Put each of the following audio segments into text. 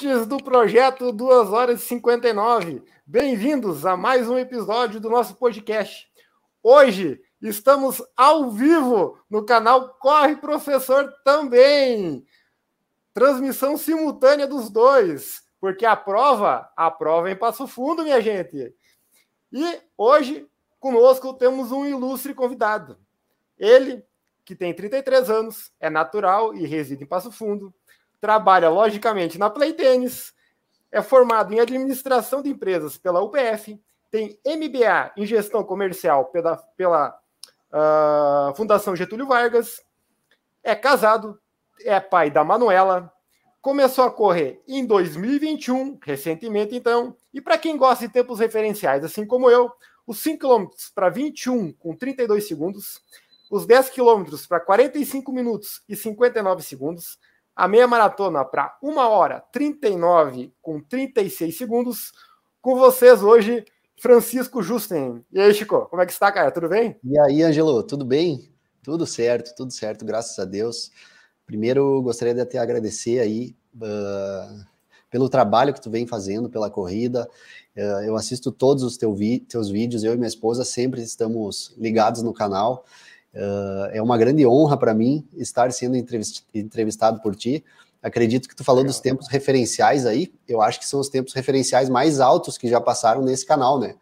Ouvintes do projeto 2 horas e 59. Bem-vindos a mais um episódio do nosso podcast. Hoje estamos ao vivo no canal Corre Professor também. Transmissão simultânea dos dois, porque a prova, a prova é em Passo Fundo, minha gente. E hoje conosco temos um ilustre convidado. Ele, que tem 33 anos, é natural e reside em Passo Fundo trabalha, logicamente, na Play Tênis, é formado em administração de empresas pela UPF, tem MBA em gestão comercial pela, pela uh, Fundação Getúlio Vargas, é casado, é pai da Manuela, começou a correr em 2021, recentemente então, e para quem gosta de tempos referenciais, assim como eu, os 5 km para 21 com 32 segundos, os 10 km para 45 minutos e 59 segundos, a meia maratona para 1 hora 39 com 36 segundos. Com vocês hoje, Francisco Justen. E aí, Chico, como é que está, cara? Tudo bem? E aí, Angelo, tudo bem? Tudo certo, tudo certo, graças a Deus. Primeiro, gostaria de até agradecer aí uh, pelo trabalho que tu vem fazendo, pela corrida. Uh, eu assisto todos os teu teus vídeos, eu e minha esposa sempre estamos ligados no canal. Uh, é uma grande honra para mim estar sendo entrevistado por ti. Acredito que tu falou dos tempos referenciais aí. Eu acho que são os tempos referenciais mais altos que já passaram nesse canal, né?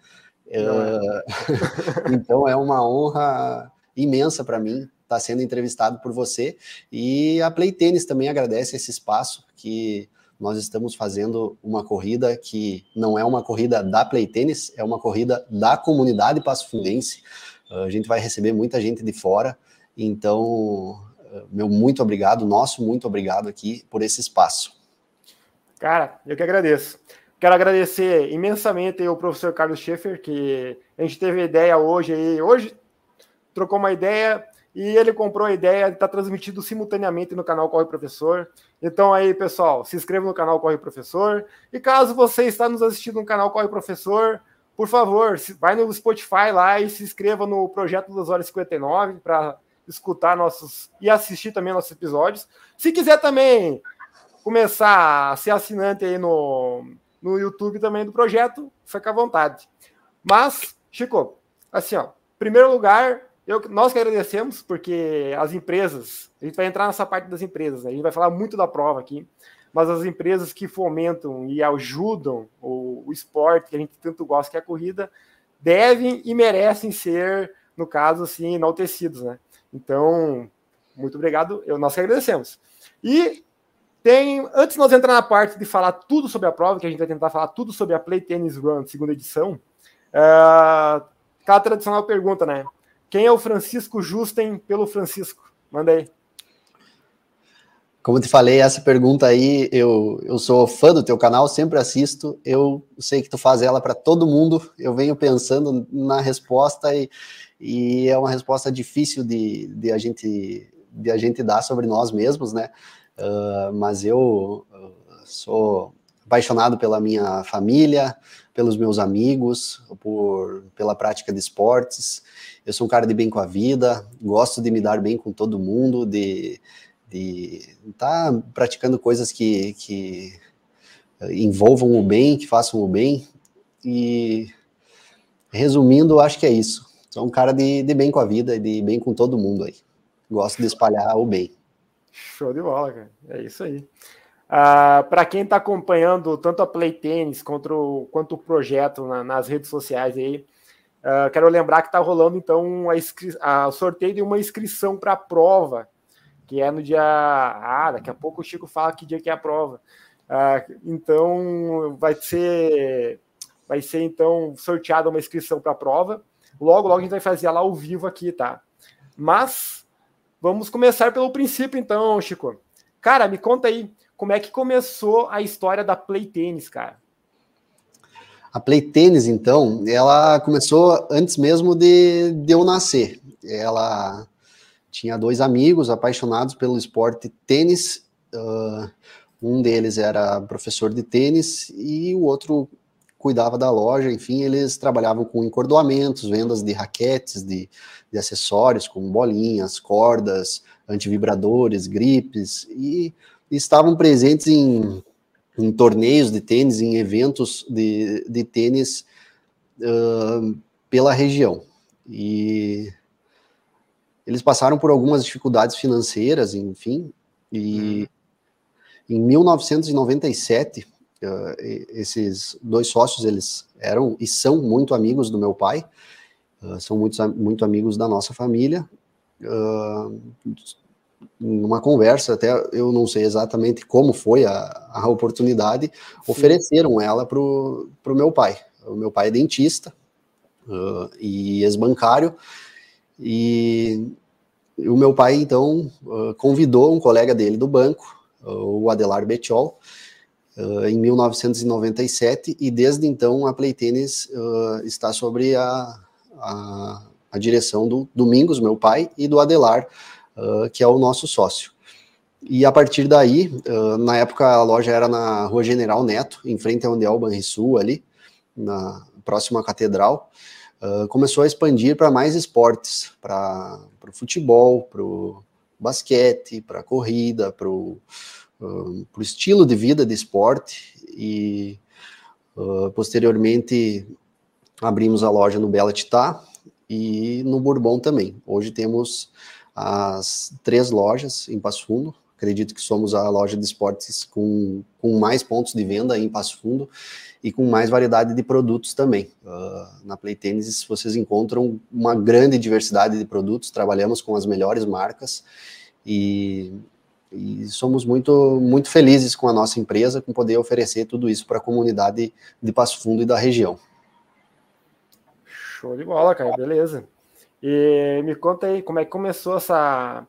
Uh, então é uma honra imensa para mim estar sendo entrevistado por você. E a Play Tênis também agradece esse espaço que nós estamos fazendo uma corrida que não é uma corrida da Play Tênis, é uma corrida da comunidade passo fundense. A gente vai receber muita gente de fora, então, meu muito obrigado, nosso muito obrigado aqui por esse espaço. Cara, eu que agradeço. Quero agradecer imensamente ao professor Carlos Schaefer, que a gente teve ideia hoje aí, hoje trocou uma ideia e ele comprou a ideia de estar tá transmitido simultaneamente no canal Corre Professor. Então aí, pessoal, se inscreva no canal Corre Professor. E caso você está nos assistindo no canal Corre Professor, por favor, vai no Spotify lá e se inscreva no Projeto 2 Horas 59 para escutar nossos e assistir também nossos episódios. Se quiser também começar a ser assinante aí no, no YouTube também do projeto, fica à vontade. Mas, Chico, assim, ó, primeiro lugar, eu, nós que agradecemos, porque as empresas, a gente vai entrar nessa parte das empresas, né? a gente vai falar muito da prova aqui mas as empresas que fomentam e ajudam o, o esporte que a gente tanto gosta, que é a corrida, devem e merecem ser, no caso, assim, enaltecidos, né? Então, muito obrigado, eu, nós que agradecemos. E tem, antes de nós entrar na parte de falar tudo sobre a prova, que a gente vai tentar falar tudo sobre a Play Tennis Run, segunda edição, uh, tradicional pergunta, né? Quem é o Francisco Justen pelo Francisco? Manda aí. Como te falei, essa pergunta aí, eu, eu sou fã do teu canal, sempre assisto. Eu sei que tu faz ela para todo mundo. Eu venho pensando na resposta e, e é uma resposta difícil de, de, a gente, de a gente dar sobre nós mesmos, né? Uh, mas eu sou apaixonado pela minha família, pelos meus amigos, por, pela prática de esportes. Eu sou um cara de bem com a vida, gosto de me dar bem com todo mundo, de de tá praticando coisas que, que envolvam o bem, que façam o bem. E resumindo, acho que é isso. Sou um cara de, de bem com a vida de bem com todo mundo aí. Gosto de espalhar o bem. Show de bola, cara. É isso aí. Uh, Para quem está acompanhando tanto a Play Tennis quanto o, quanto o projeto na, nas redes sociais aí, uh, quero lembrar que está rolando então o sorteio de uma inscrição para a prova que é no dia. Ah, daqui a pouco o Chico fala que dia que é a prova. Ah, então vai ser vai ser então sorteada uma inscrição para a prova. Logo, logo a gente vai fazer ela ao vivo aqui, tá? Mas vamos começar pelo princípio, então, Chico. Cara, me conta aí como é que começou a história da Play Tênis, cara. A Play Tênis, então, ela começou antes mesmo de, de eu nascer. Ela tinha dois amigos apaixonados pelo esporte tênis. Uh, um deles era professor de tênis e o outro cuidava da loja. Enfim, eles trabalhavam com encordoamentos, vendas de raquetes, de, de acessórios como bolinhas, cordas, antivibradores, gripes e, e estavam presentes em em torneios de tênis, em eventos de, de tênis uh, pela região. E eles passaram por algumas dificuldades financeiras, enfim, e uhum. em 1997, uh, esses dois sócios, eles eram e são muito amigos do meu pai, uh, são muito, muito amigos da nossa família, uh, numa conversa, até eu não sei exatamente como foi a, a oportunidade, Sim. ofereceram ela para o meu pai. O meu pai é dentista uh, e ex-bancário, e o meu pai, então, uh, convidou um colega dele do banco, uh, o Adelar Betiol, em 1997, e desde então a Playtennis está sobre a, a, a direção do Domingos, meu pai, e do Adelar, que é o nosso sócio. E a partir daí, na época a loja era na Rua General Neto, em frente a onde é o Banrisul, ali, na próxima catedral, uh, começou a expandir para mais esportes, para o futebol, para o basquete, para a corrida, para o estilo de vida de esporte e posteriormente abrimos a loja no Bela Titá e no Bourbon também. Hoje temos as três lojas em Passo Fundo. Acredito que somos a loja de esportes com, com mais pontos de venda em Passo Fundo e com mais variedade de produtos também. Uh, na Play Tennis vocês encontram uma grande diversidade de produtos, trabalhamos com as melhores marcas e, e somos muito, muito felizes com a nossa empresa, com poder oferecer tudo isso para a comunidade de Passo Fundo e da região. Show de bola, cara, beleza. E me conta aí como é que começou essa.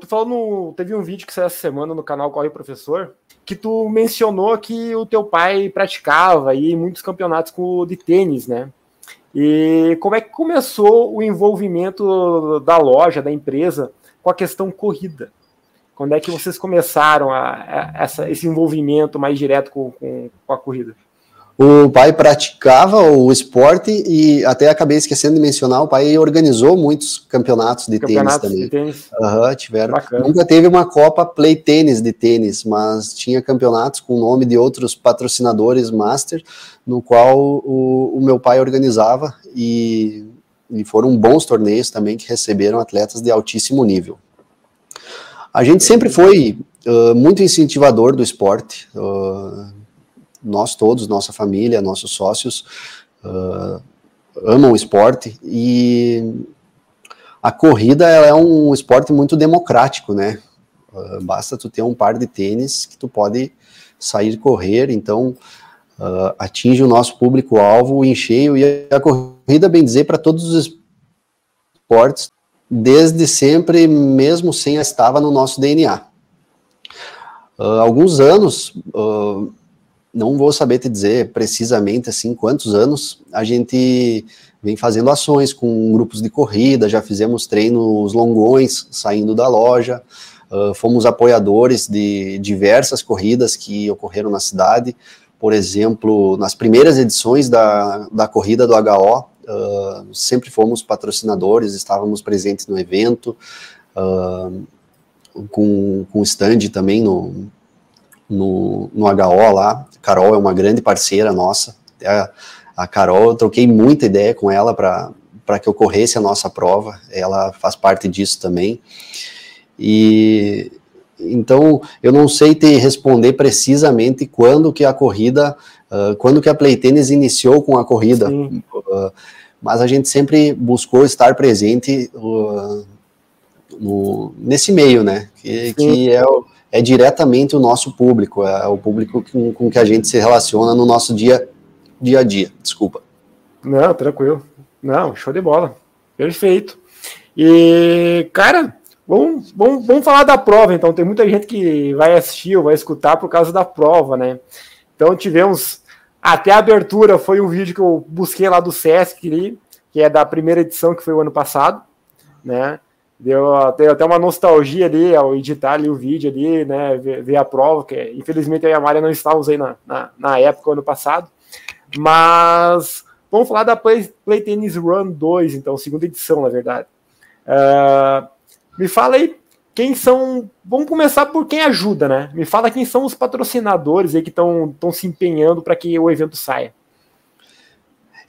Tu falou no. Teve um vídeo que saiu essa semana no canal Corre Professor, que tu mencionou que o teu pai praticava aí muitos campeonatos de tênis, né? E como é que começou o envolvimento da loja, da empresa, com a questão corrida? Quando é que vocês começaram a, a essa, esse envolvimento mais direto com, com, com a corrida? O pai praticava o esporte e até acabei esquecendo de mencionar, o pai organizou muitos campeonatos de campeonatos tênis também. De tênis. Uhum, tiveram. Bacana. Nunca teve uma Copa Play Tênis de tênis, mas tinha campeonatos com o nome de outros patrocinadores master, no qual o, o meu pai organizava e, e foram bons torneios também que receberam atletas de altíssimo nível. A gente sempre foi uh, muito incentivador do esporte. Uh, nós todos, nossa família, nossos sócios, uh, amam o esporte e a corrida é um esporte muito democrático, né? Uh, basta tu ter um par de tênis que tu pode sair correr, então uh, atinge o nosso público-alvo em cheio e a corrida, bem dizer, para todos os esportes, desde sempre, mesmo sem estava no nosso DNA. Uh, alguns anos, uh, não vou saber te dizer precisamente assim quantos anos a gente vem fazendo ações com grupos de corrida, já fizemos treinos longões saindo da loja, uh, fomos apoiadores de diversas corridas que ocorreram na cidade, por exemplo, nas primeiras edições da, da corrida do HO, uh, sempre fomos patrocinadores, estávamos presentes no evento, uh, com, com stand também no, no, no HO lá, Carol é uma grande parceira nossa. A, a Carol, eu troquei muita ideia com ela para que ocorresse a nossa prova. Ela faz parte disso também. E então eu não sei te responder precisamente quando que a corrida, uh, quando que a Playtennis iniciou com a corrida. Uh, mas a gente sempre buscou estar presente uh, no, nesse meio, né? Que, que é o é diretamente o nosso público, é o público com, com que a gente se relaciona no nosso dia, dia a dia. Desculpa. Não, tranquilo. Não, show de bola. Perfeito. E, cara, vamos, vamos, vamos falar da prova, então. Tem muita gente que vai assistir ou vai escutar por causa da prova, né? Então tivemos. Até a abertura foi um vídeo que eu busquei lá do Sesc, que é da primeira edição, que foi o ano passado, né? Deu, deu até uma nostalgia ali ao editar ali o vídeo ali, né? Ver, ver a prova, que infelizmente eu e a Maria não estávamos aí na, na, na época, ano passado. Mas vamos falar da Play, Play Tennis Run 2, então, segunda edição, na verdade. Uh, me fala aí quem são. Vamos começar por quem ajuda, né? Me fala quem são os patrocinadores aí que estão se empenhando para que o evento saia.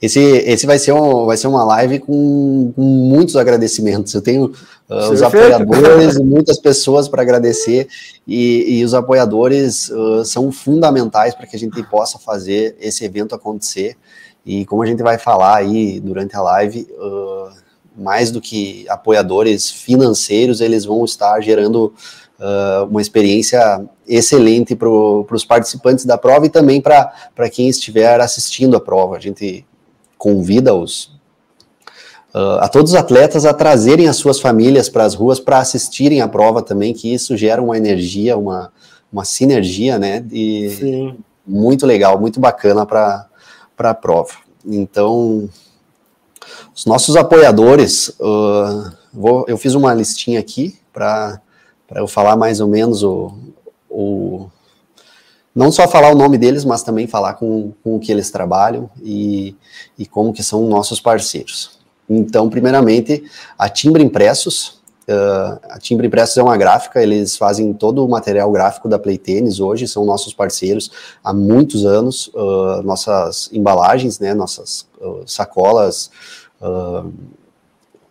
Esse, esse vai, ser um, vai ser uma live com, com muitos agradecimentos. Eu tenho uh, os apoiadores e muitas pessoas para agradecer, e, e, os apoiadores uh, são fundamentais para que a gente possa fazer esse evento acontecer. E como a gente vai falar aí durante a live, uh, mais do que apoiadores financeiros, eles vão estar gerando uh, uma experiência excelente para os participantes da prova e também para quem estiver assistindo a prova. A gente convida os, uh, a todos os atletas a trazerem as suas famílias para as ruas para assistirem a prova também, que isso gera uma energia, uma, uma sinergia, né? E Sim. muito legal, muito bacana para a prova. Então, os nossos apoiadores, uh, vou, eu fiz uma listinha aqui para eu falar mais ou menos o, o não só falar o nome deles, mas também falar com, com o que eles trabalham e, e como que são nossos parceiros. Então, primeiramente, a Timbre Impressos. Uh, a Timbre Impressos é uma gráfica, eles fazem todo o material gráfico da Play Tennis hoje, são nossos parceiros há muitos anos. Uh, nossas embalagens, né, nossas uh, sacolas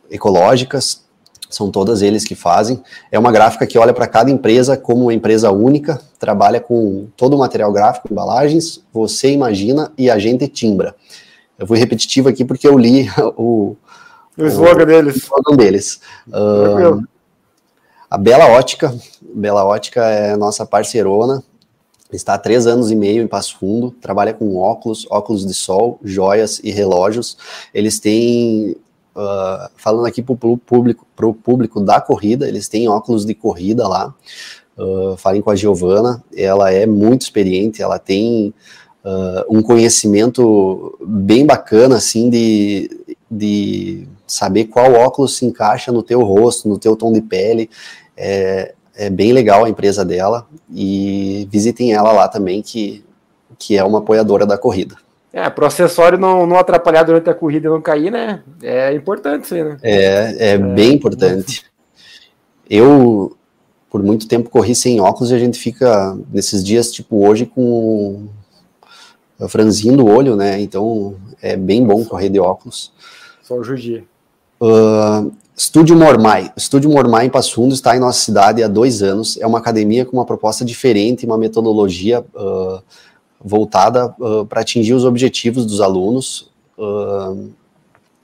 ecológicas, são todas eles que fazem. É uma gráfica que olha para cada empresa como uma empresa única, trabalha com todo o material gráfico, embalagens, você imagina e a gente timbra. Eu fui repetitivo aqui porque eu li o, o slogan deles. O slogan deles. A Bela Ótica, Bela Ótica é nossa parceirona, está há três anos e meio em Passo Fundo, trabalha com óculos, óculos de sol, joias e relógios. Eles têm Uh, falando aqui para o público, pro público da corrida, eles têm óculos de corrida lá. Uh, falem com a Giovana, ela é muito experiente, ela tem uh, um conhecimento bem bacana, assim, de, de saber qual óculos se encaixa no teu rosto, no teu tom de pele. É, é bem legal a empresa dela e visitem ela lá também, que, que é uma apoiadora da corrida. É, pro acessório não, não atrapalhar durante a corrida e não cair, né? É importante isso aí, né? É, é, é bem importante. Eu, por muito tempo, corri sem óculos e a gente fica, nesses dias, tipo hoje, com franzindo o olho, né? Então, é bem bom correr de óculos. Só o judia. Uh, Estúdio Mormai. Estúdio Mormai em Passo Fundo está em nossa cidade há dois anos. É uma academia com uma proposta diferente, uma metodologia... Uh, voltada uh, para atingir os objetivos dos alunos. Uh,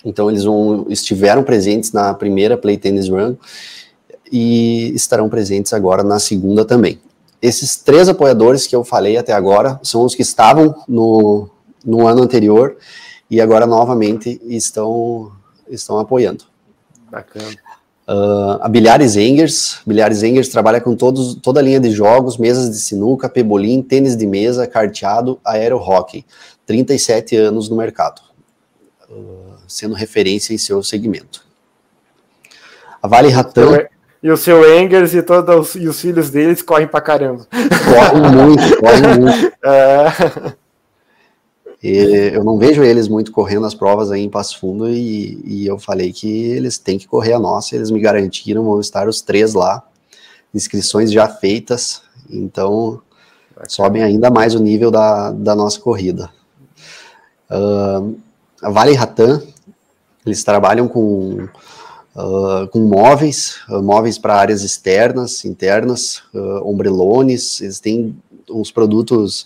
então, eles vão, estiveram presentes na primeira Play Tennis Run e estarão presentes agora na segunda também. Esses três apoiadores que eu falei até agora são os que estavam no, no ano anterior e agora novamente estão, estão apoiando. Bacana. Uh, a Bilhares Engers. Bilhares Engers trabalha com todos, toda a linha de jogos, mesas de sinuca, pebolim, tênis de mesa, carteado, aero hockey. 37 anos no mercado, uh, sendo referência em seu segmento. A Vale Ratan. E o seu Engers e todos e os filhos deles correm pra caramba. Correm muito, correm muito. É. E eu não vejo eles muito correndo as provas aí em Passo Fundo e, e, eu falei que eles têm que correr a nossa, eles me garantiram, vão estar os três lá, inscrições já feitas, então sobem ainda mais o nível da, da nossa corrida. Uh, a Vale Ratan, eles trabalham com, uh, com móveis, uh, móveis para áreas externas, internas, ombrelones, eles têm uns produtos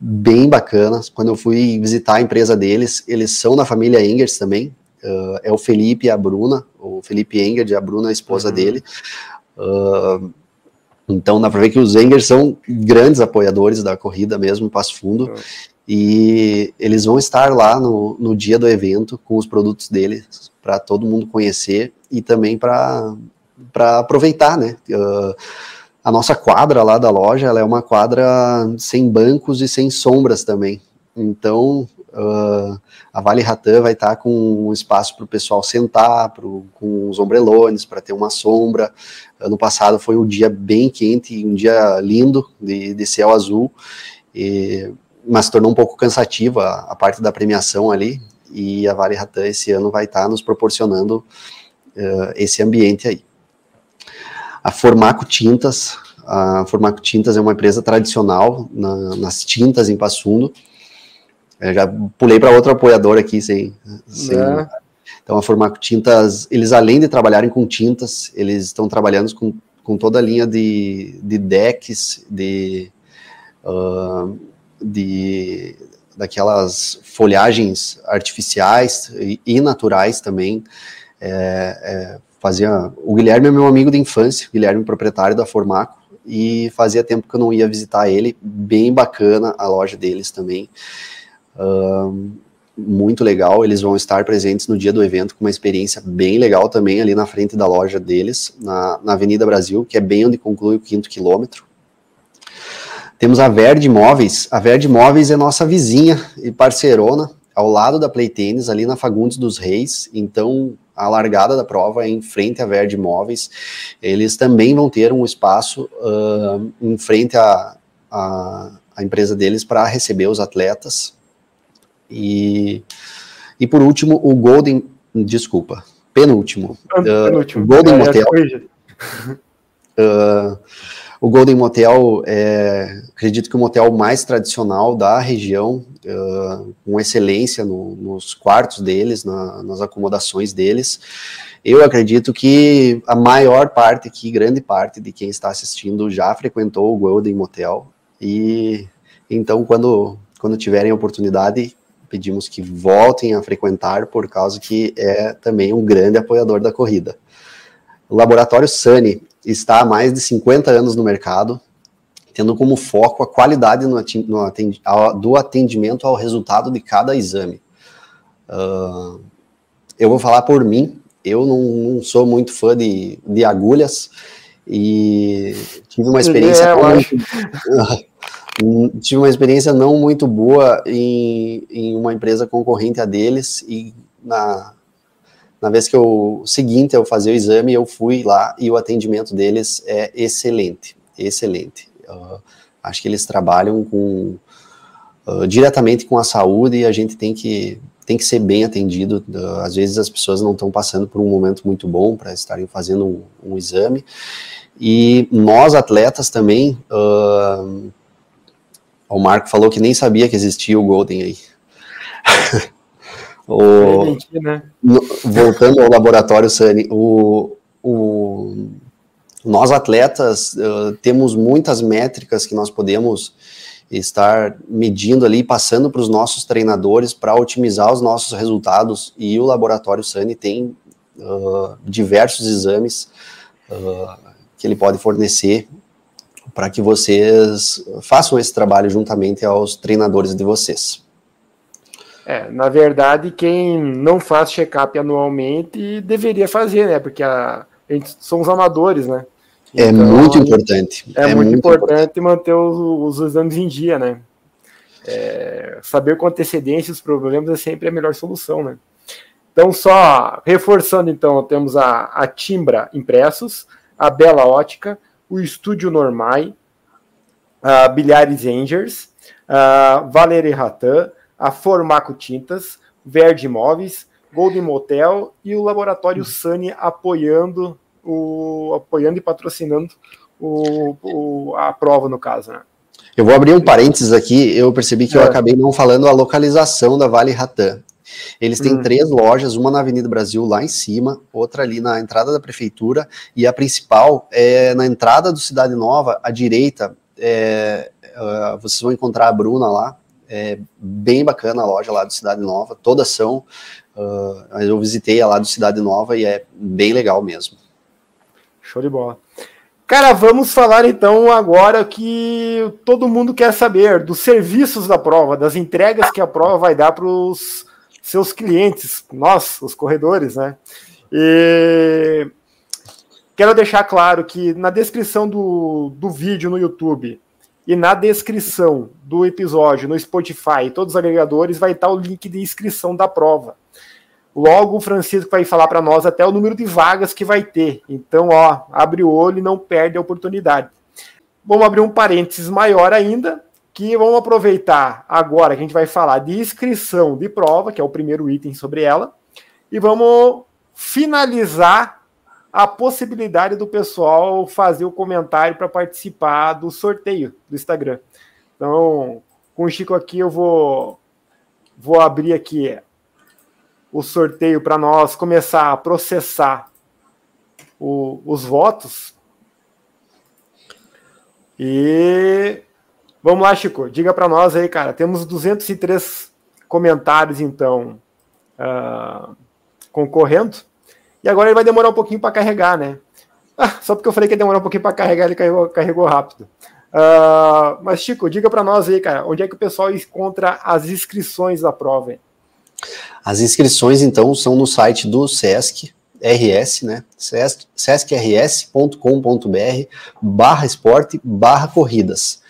bem bacanas. Quando eu fui visitar a empresa deles, eles são da família Engers também. Uh, é o Felipe e a Bruna, o Felipe Engers e a Bruna, a esposa uhum. dele. Uh, então dá para ver que os Engers são grandes apoiadores da corrida mesmo, Passo Fundo. Uhum. E eles vão estar lá no, no dia do evento com os produtos deles para todo mundo conhecer e também para aproveitar, né? Uh, a nossa quadra lá da loja, ela é uma quadra sem bancos e sem sombras também. Então, uh, a Vale Ratan vai estar com um espaço para o pessoal sentar, pro, com os ombrelones, para ter uma sombra. Ano passado foi um dia bem quente, um dia lindo, de, de céu azul, e, mas se tornou um pouco cansativa a, parte da premiação ali, e a Vale Ratan esse ano vai estar nos proporcionando uh, esse ambiente aí. A Formaco Tintas. A Formaco Tintas é uma empresa tradicional na, nas tintas em Passo Fundo. Eu já pulei para outro apoiador aqui, sem, sem... É. Então, a Formaco Tintas, eles além de trabalharem com tintas, eles estão trabalhando com, com toda a linha de, de decks, de, uh, de daquelas folhagens artificiais e, e naturais também. É, é, fazia o Guilherme é meu amigo de infância, Guilherme proprietário da Formaco e fazia tempo que eu não ia visitar ele. Bem bacana a loja deles também. Muito legal. Eles vão estar presentes no dia do evento com uma experiência bem legal também ali na frente da loja deles, na, na Avenida Brasil, que é bem onde conclui o quinto quilômetro. Temos a Verde Móveis. A Verde Móveis é nossa vizinha e parceirona, ao lado da Play Tênis, ali na Fagundes dos Reis. Então, a largada da prova é em frente à Verde Móveis. Eles também vão ter um espaço uh, em frente à, à, à empresa deles para receber os atletas. E, e por último, o Golden. Desculpa, penúltimo. penúltimo. Uh, Golden Motel. Uh, o Golden Motel é, acredito que o motel mais tradicional da região, uh, com excelência no, nos quartos deles, na, nas acomodações deles. Eu acredito que a maior parte aqui, grande parte de quem está assistindo já frequentou o Golden Motel e então quando quando tiverem oportunidade pedimos que voltem a frequentar por causa que é também um grande apoiador da corrida. O laboratório Sunny está há mais de 50 anos no mercado, tendo como foco a qualidade no atendi do atendimento ao resultado de cada exame. Uh, eu vou falar por mim, eu não, não sou muito fã de, de, agulhas e tive uma experiência é, muito, tive uma experiência não muito boa em, em uma empresa concorrente a deles e na na vez que eu seguinte eu fazer o exame, eu fui lá e o atendimento deles é excelente, excelente. Uh, acho que eles trabalham com uh, diretamente com a saúde e a gente tem que tem que ser bem atendido. Uh, às vezes as pessoas não estão passando por um momento muito bom para estarem fazendo um, um, exame. E nós atletas também, o Marco falou que nem sabia que existia o Golden aí. O, né? no, voltando ao laboratório Sani, o, o, nós atletas uh, temos muitas métricas que nós podemos estar medindo ali, passando para os nossos treinadores para otimizar os nossos resultados. E o laboratório Sani tem uh, diversos exames uh, que ele pode fornecer para que vocês façam esse trabalho juntamente aos treinadores de vocês. É, na verdade, quem não faz check-up anualmente deveria fazer, né? Porque a, a gente somos amadores, né? É então, é muito importante. É, é muito, muito importante, importante, manter os, os, exames em dia, né? É, saber com antecedência os problemas é sempre a melhor solução, né? Então, só reforçando, então, temos a, a Timbra Impressos, a Bela Ótica, o Estúdio Normai, a Bilhares Angers, a Valerie Ratan, a Formaco Tintas, Verde Imóveis, Golden Motel e o Laboratório Sani apoiando o apoiando e patrocinando o, o, a prova no caso, né? Eu vou abrir um parênteses aqui, eu percebi que é. eu acabei não falando a localização da Vale Ratan. Eles têm hum. três lojas, uma na Avenida Brasil, lá em cima, outra ali na entrada da prefeitura, e a principal é na entrada do Cidade Nova, à direita. É, uh, vocês vão encontrar a Bruna lá, é bem bacana a loja lá do Cidade Nova, todas são. Uh, eu visitei a lá do Cidade Nova e é bem legal mesmo. Show de bola. Cara, vamos falar então agora que todo mundo quer saber dos serviços da prova, das entregas que a prova vai dar para os seus clientes, nós, os corredores, né? E quero deixar claro que na descrição do, do vídeo no YouTube e na descrição do episódio no Spotify e todos os agregadores vai estar o link de inscrição da prova. Logo o Francisco vai falar para nós até o número de vagas que vai ter. Então, ó, abre o olho e não perde a oportunidade. Vamos abrir um parênteses maior ainda, que vamos aproveitar agora que a gente vai falar de inscrição de prova, que é o primeiro item sobre ela, e vamos finalizar a possibilidade do pessoal fazer o comentário para participar do sorteio do Instagram. Então, com o Chico aqui, eu vou, vou abrir aqui o sorteio para nós começar a processar o, os votos. E vamos lá, Chico, diga para nós aí, cara. Temos 203 comentários, então, uh, concorrendo. E agora ele vai demorar um pouquinho para carregar, né? Ah, só porque eu falei que ia demorar um pouquinho para carregar, ele carregou, carregou rápido. Uh, mas, Chico, diga para nós aí, cara, onde é que o pessoal encontra as inscrições da prova? Hein? As inscrições, então, são no site do SESC, RS, né? sescrs.com.br barra esporte barra corridas.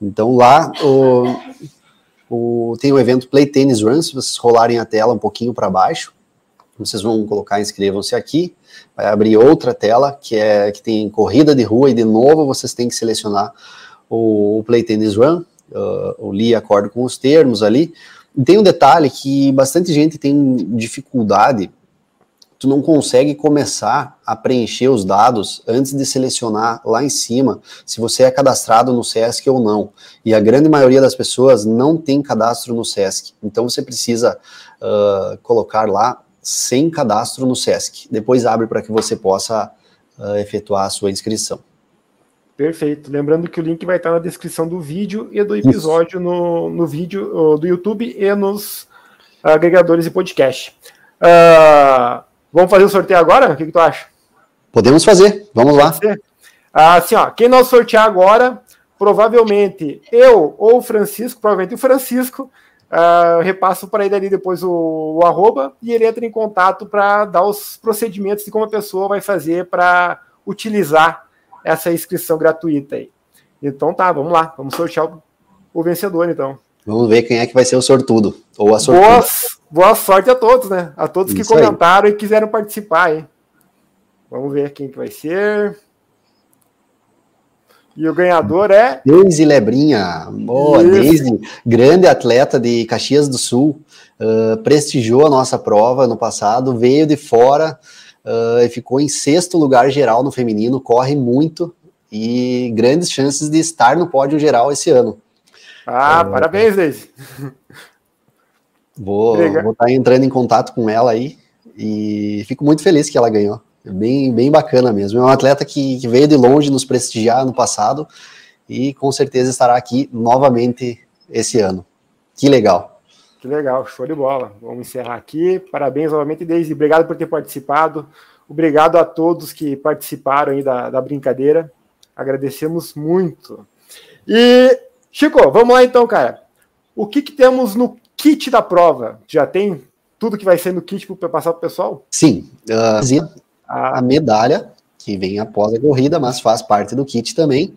Então lá o, o, tem o evento Play Tennis Run, se vocês rolarem a tela um pouquinho para baixo, vocês vão colocar inscrevam-se aqui, vai abrir outra tela que é que tem corrida de rua e de novo vocês têm que selecionar o, o Play Tennis Run, uh, o li acordo com os termos ali, tem um detalhe que bastante gente tem dificuldade, tu não consegue começar a preencher os dados antes de selecionar lá em cima se você é cadastrado no SESC ou não. E a grande maioria das pessoas não tem cadastro no SESC. Então você precisa uh, colocar lá sem cadastro no SESC. Depois abre para que você possa uh, efetuar a sua inscrição. Perfeito. Lembrando que o link vai estar na descrição do vídeo e do episódio no, no vídeo do YouTube e nos agregadores de podcast. Uh, vamos fazer o sorteio agora? O que, que, tu acha? Podemos fazer. Vamos lá. Ah, assim, ó, quem nós sortear agora, provavelmente eu ou o Francisco, provavelmente o Francisco, uh, repasso para ele ali depois o, o arroba e ele entra em contato para dar os procedimentos de como a pessoa vai fazer para utilizar essa inscrição gratuita aí. Então tá, vamos lá, vamos sortear o, o vencedor então. Vamos ver quem é que vai ser o sortudo ou a sortuda. Boa, boa sorte a todos, né? A todos Isso que comentaram aí. e quiseram participar, hein? Vamos ver quem que vai ser. E o ganhador é. Deise Lebrinha. Boa, Deise, grande atleta de Caxias do Sul. Uh, prestigiou a nossa prova no passado, veio de fora, uh, e ficou em sexto lugar geral no feminino, corre muito e grandes chances de estar no pódio geral esse ano. Ah, uh, parabéns, Deise. Vou, vou estar tá entrando em contato com ela aí e fico muito feliz que ela ganhou. Bem, bem bacana mesmo. É um atleta que, que veio de longe nos prestigiar no passado e com certeza estará aqui novamente esse ano. Que legal. Que legal, show de bola. Vamos encerrar aqui. Parabéns novamente, Deise. Obrigado por ter participado. Obrigado a todos que participaram aí da, da brincadeira. Agradecemos muito. E, Chico, vamos lá então, cara. O que, que temos no kit da prova? Já tem tudo que vai ser no kit para passar para o pessoal? Sim. Uh, a medalha, que vem após a corrida, mas faz parte do kit também.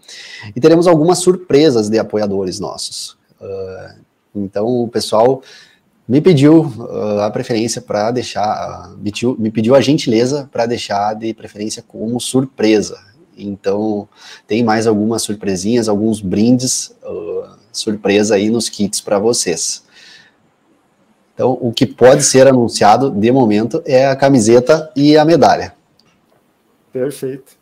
E teremos algumas surpresas de apoiadores nossos. Uh, então o pessoal me pediu uh, a preferência para deixar, uh, me, pediu, me pediu a gentileza para deixar de preferência como surpresa. Então tem mais algumas surpresinhas, alguns brindes uh, surpresa aí nos kits para vocês. Então o que pode ser anunciado de momento é a camiseta e a medalha. Perfeito,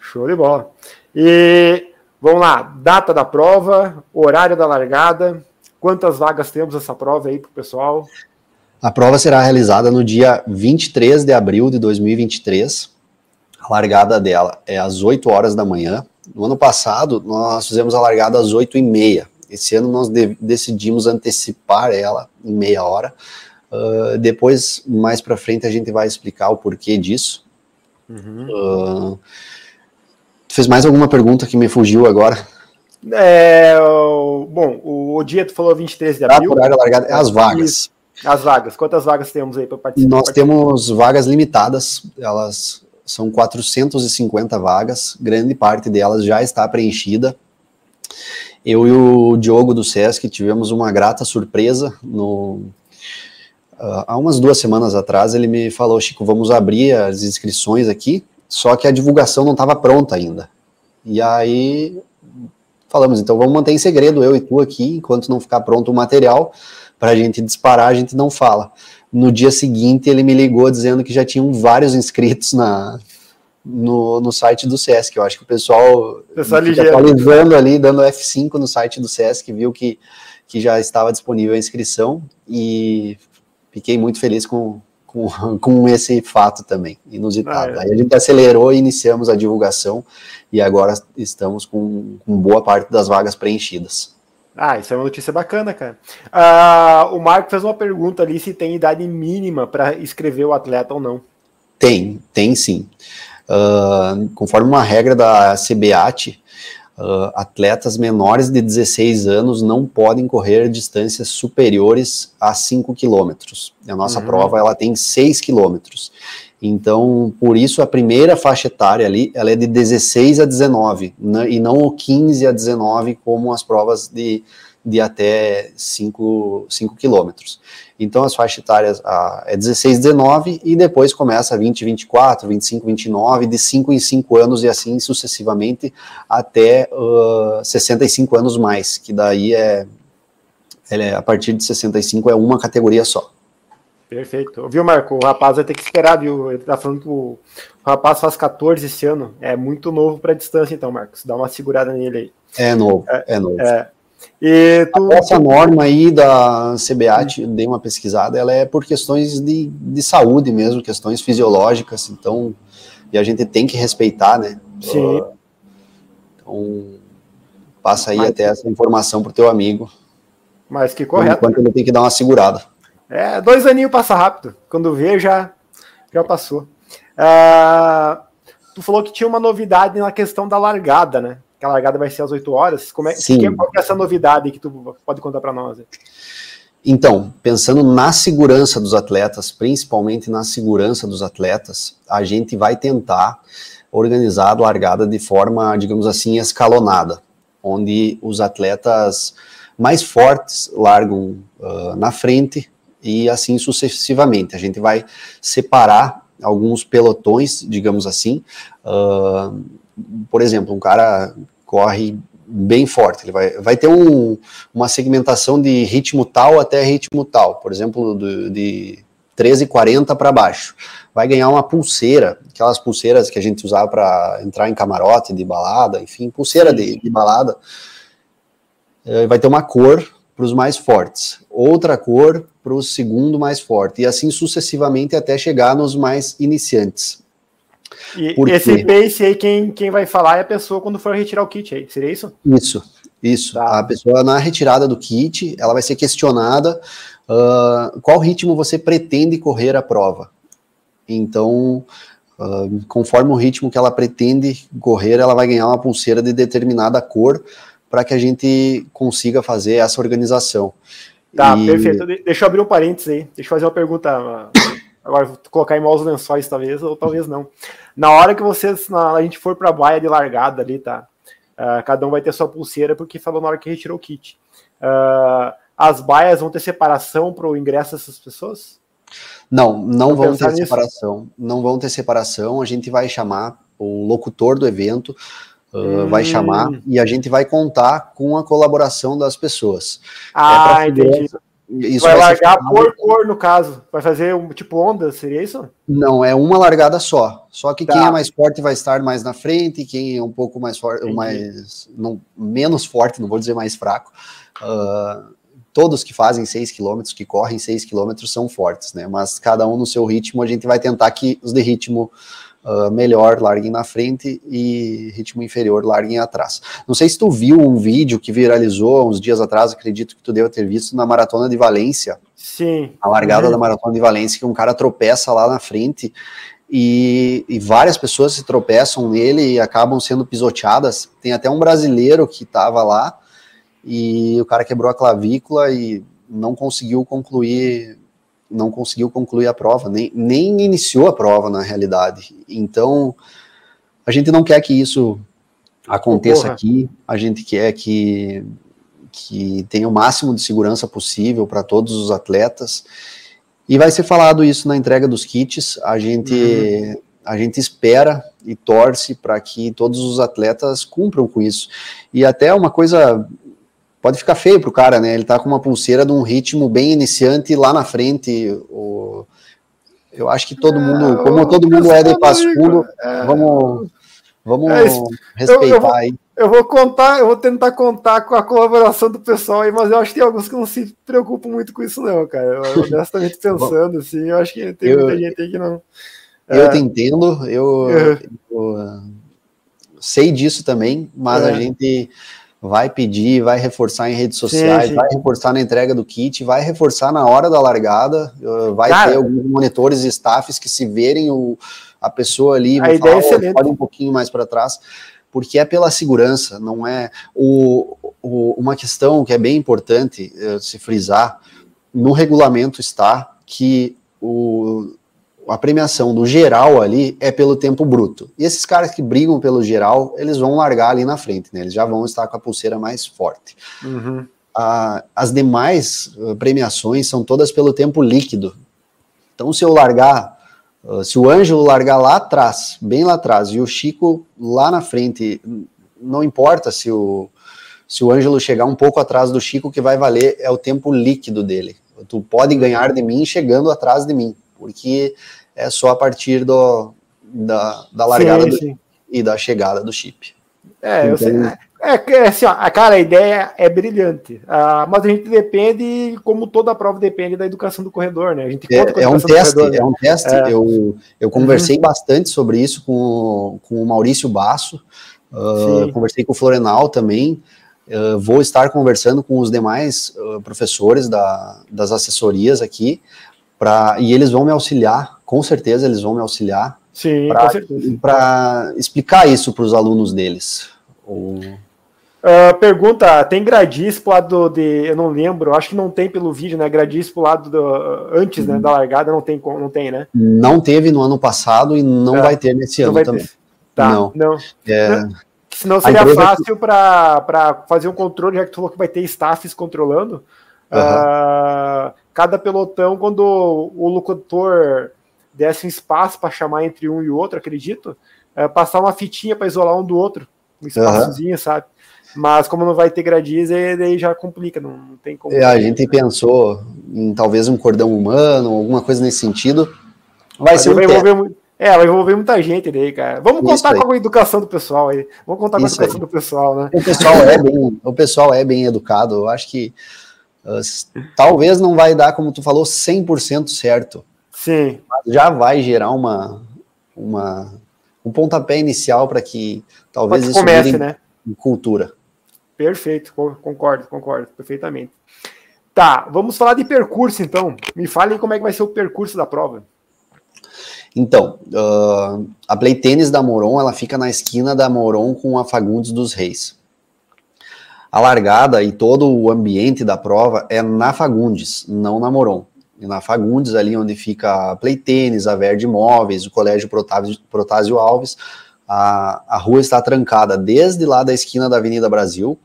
show de bola. E vamos lá, data da prova, horário da largada, Quantas vagas temos essa prova aí para o pessoal? A prova será realizada no dia 23 de abril de 2023. A largada dela é às 8 horas da manhã. No ano passado, nós fizemos a largada às 8 e meia. Esse ano nós de decidimos antecipar ela em meia hora. Uh, depois, mais para frente, a gente vai explicar o porquê disso. Uhum. Uh, fez mais alguma pergunta que me fugiu agora? É, bom, o Odieto falou 23 de abril. Por área largada, é as vagas. As vagas. Quantas vagas temos aí para participar? Nós temos vagas limitadas, elas são 450 vagas, grande parte delas já está preenchida. Eu e o Diogo do Sesc tivemos uma grata surpresa no, Uh, há umas duas semanas atrás, ele me falou, Chico, vamos abrir as inscrições aqui, só que a divulgação não estava pronta ainda. E aí falamos, então vamos manter em segredo, eu e tu aqui, enquanto não ficar pronto o material, para a gente disparar, a gente não fala. No dia seguinte, ele me ligou dizendo que já tinham vários inscritos na, no, no site do Sesc. Eu acho que o pessoal fica ligeiro. atualizando ali, dando F5 no site do Sesc, viu que, que já estava disponível a inscrição e fiquei muito feliz com, com, com esse fato também, inusitado. Ah, é. Aí a gente acelerou e iniciamos a divulgação e agora estamos com, com boa parte das vagas preenchidas. Ah, isso é uma notícia bacana, cara. Ah, o Marco fez uma pergunta ali se tem idade mínima para escrever o atleta ou não. Tem, tem sim. Uh, conforme uma regra da CBAT, uh, atletas menores de 16 anos não podem correr distâncias superiores a 5 quilômetros. A nossa Uhum. prova ela tem 6 quilômetros. Então, por isso a primeira faixa etária ali, ela é de 16 a 19, né, e não o 15 a 19 como as provas de, de até 5, 5 quilômetros. Então, as faixas etárias ah, é 16, 19 e depois começa 20, 24, 25, 29, de 5 em 5 anos e assim sucessivamente até uh, 65 anos mais, que daí é, é, a partir de 65 é uma categoria só. Perfeito. Viu, Marco? O rapaz vai ter que esperar, viu? Ele tá falando que o, o rapaz faz 14 esse ano. É muito novo para distância, então, Marcos. Dá uma segurada nele aí. É novo, é, é novo. É. E tu, Essa norma aí da CBAT, dei uma pesquisada, ela é por questões de, de saúde mesmo, questões fisiológicas, então, e a gente tem que respeitar, né? Sim. Uh, então, passa aí Mas- até essa informação pro teu amigo, mas que correto. enquanto ele tem que dar uma segurada. É, dois aninhos passa rápido. Quando vê, já, já passou. Ah, tu falou que tinha uma novidade na questão da largada, né? Que a largada vai ser às 8 horas. Como é, Sim. que- qual é essa novidade que tu pode contar para nós? Então, pensando na segurança dos atletas, principalmente na segurança dos atletas, a gente vai tentar organizar a largada de forma, digamos assim, escalonada, onde os atletas mais fortes largam uh, na frente e assim sucessivamente. A gente vai separar alguns pelotões, digamos assim. Uh, por exemplo, um cara corre bem forte, ele vai, vai ter um, uma segmentação de ritmo tal até ritmo tal, por exemplo, do, de 13,40 para baixo. Vai ganhar uma pulseira, aquelas pulseiras que a gente usava para entrar em camarote de balada, enfim, pulseira de, de, balada. Eh, Vai ter uma cor para os mais fortes, outra cor para o segundo mais forte, e assim sucessivamente até chegar nos mais iniciantes. E esse pace aí, quem, quem vai falar é a pessoa quando for retirar o kit aí, seria isso? Isso, isso. Tá. A pessoa na retirada do kit, ela vai ser questionada uh, qual ritmo você pretende correr a prova. Então, uh, conforme o ritmo que ela pretende correr, ela vai ganhar uma pulseira de determinada cor para que a gente consiga fazer essa organização. Tá, e... perfeito. Deixa eu abrir um parênteses aí. Deixa eu fazer uma pergunta. Agora, vou colocar em maus lençóis, talvez, ou talvez não. Na hora que vocês, na, a gente for para a baia de largada ali, tá? Uh, cada um vai ter sua pulseira, porque falou na hora que retirou o kit. Uh, as baias vão ter separação para o ingresso dessas pessoas? Não, não vão ter nisso? separação. Não vão ter separação. A gente vai chamar o locutor do evento, uh, hum. vai chamar e a gente vai contar com a colaboração das pessoas. Ah, é entendi. Isso vai, vai largar por cor, no caso. Vai fazer um tipo onda, seria isso? Não, é uma largada só. Só que tá. quem é mais forte vai estar mais na frente, quem é um pouco mais forte, mais não, menos forte, não vou dizer mais fraco. Uh, todos que fazem 6 km, que correm 6 km são fortes, né? Mas cada um no seu ritmo, a gente vai tentar que os de ritmo uh, melhor larguem na frente e ritmo inferior larguem atrás. Não sei se tu viu um vídeo que viralizou uns dias atrás, acredito que tu deva ter visto na Maratona de Valência. Sim. A largada uhum. da Maratona de Valência, que um cara tropeça lá na frente e, e, várias pessoas se tropeçam nele e acabam sendo pisoteadas. Tem até um brasileiro que estava lá e o cara quebrou a clavícula e não conseguiu concluir não conseguiu concluir a prova, nem, nem iniciou a prova na realidade. Então, a gente não quer que isso aconteça Porra. aqui, a gente quer que, que tenha o máximo de segurança possível para todos os atletas. E vai ser falado isso na entrega dos kits. A gente, uhum. a gente espera e torce para que todos os atletas cumpram com isso. E até uma coisa pode ficar feio pro cara, né? Ele tá com uma pulseira de um ritmo bem iniciante lá na frente. O... Eu acho que todo mundo, como todo mundo é de Passo Fundo, vamos, vamos é respeitar eu, eu vou, aí. Eu vou contar, eu vou tentar contar com a colaboração do pessoal aí, mas eu acho que tem alguns que não se preocupam muito com isso, não, cara. Eu, honestamente pensando, assim, eu acho que tem eu, muita gente aí que não. Eu é. te entendo, eu, eu, eu sei disso também, mas é. a gente vai pedir, vai reforçar em redes sociais, sim, sim. vai reforçar na entrega do kit, vai reforçar na hora da largada, uh, vai Cara, ter alguns monitores e staffs que se verem o, a pessoa ali, a ideia falar, é pode um pouquinho mais para trás, porque é pela segurança, não é o, o, uma questão que é bem importante uh, se frisar, no regulamento está que o, a premiação do geral ali é pelo tempo bruto. E esses caras que brigam pelo geral, eles vão largar ali na frente, né? Eles já vão estar com a pulseira mais forte. Uhum. Ah, as demais uh, premiações são todas pelo tempo líquido. Então, se eu largar, uh, se o Ângelo largar lá atrás, bem lá atrás, e o Chico lá na frente, não importa se o, se o Ângelo chegar um pouco atrás do Chico, o que vai valer é o tempo líquido dele. Tu pode ganhar de mim chegando atrás de mim, porque é só a partir do, da, da largada sim, sim. Do, e da chegada do chip. É, então, eu sei. É, é, é assim, ó, cara, a ideia é brilhante, uh, mas a gente depende, como toda prova depende da educação do corredor, né? A gente é, é um teste, corredor, né? é um teste. É. Eu, eu conversei uhum. bastante sobre isso com, com o Maurício Basso, uh, conversei com o Florenal também. Uh, vou estar conversando com os demais professores da, das assessorias aqui, pra, e eles vão me auxiliar com certeza eles vão me auxiliar para explicar isso para os alunos deles. Uh, pergunta, tem gradis pro lado de, eu não lembro, acho que não tem pelo vídeo, né? Gradis pro lado do, antes né, da largada, não tem, não tem, né? Não teve no ano passado e não é, vai ter nesse ano também. Ter. Tá, não. não. É, Senão seria fácil que... para fazer um controle, já que tu falou que vai ter staffs controlando. Uhum. Uh, cada pelotão, quando o locutor desse um espaço para chamar entre um e o outro, acredito, é, passar uma fitinha para isolar um do outro, um espaçozinho, uhum. sabe? Mas como não vai ter gradiz, aí já complica, não, não tem como. É, a gente pensou em talvez um cordão humano, alguma coisa nesse sentido. Vai Mas ser um vai envolver, é, vai envolver muita gente daí, cara. Vamos Isso contar aí. com a educação do pessoal aí. Vamos contar Isso com a educação aí. do pessoal, né? O pessoal é bem, o pessoal é bem educado. Eu acho que uh, talvez não vai dar, como tu falou, 100% certo. Sim. já vai gerar uma, uma, um pontapé inicial para que talvez isso comece, né? em cultura. Perfeito, concordo, concordo perfeitamente. Tá, vamos falar de percurso então. Me fale como é que vai ser o percurso da prova. Então, uh, a Play Tênis da Moron, ela fica na esquina da Moron com a Fagundes dos Reis. A largada e todo o ambiente da prova é na Fagundes, não na Moron na Fagundes, ali onde fica a Play Tênis, a Verde Móveis, o Colégio Protásio, Protásio Alves. A, a rua está trancada desde lá da esquina da Avenida Brasil,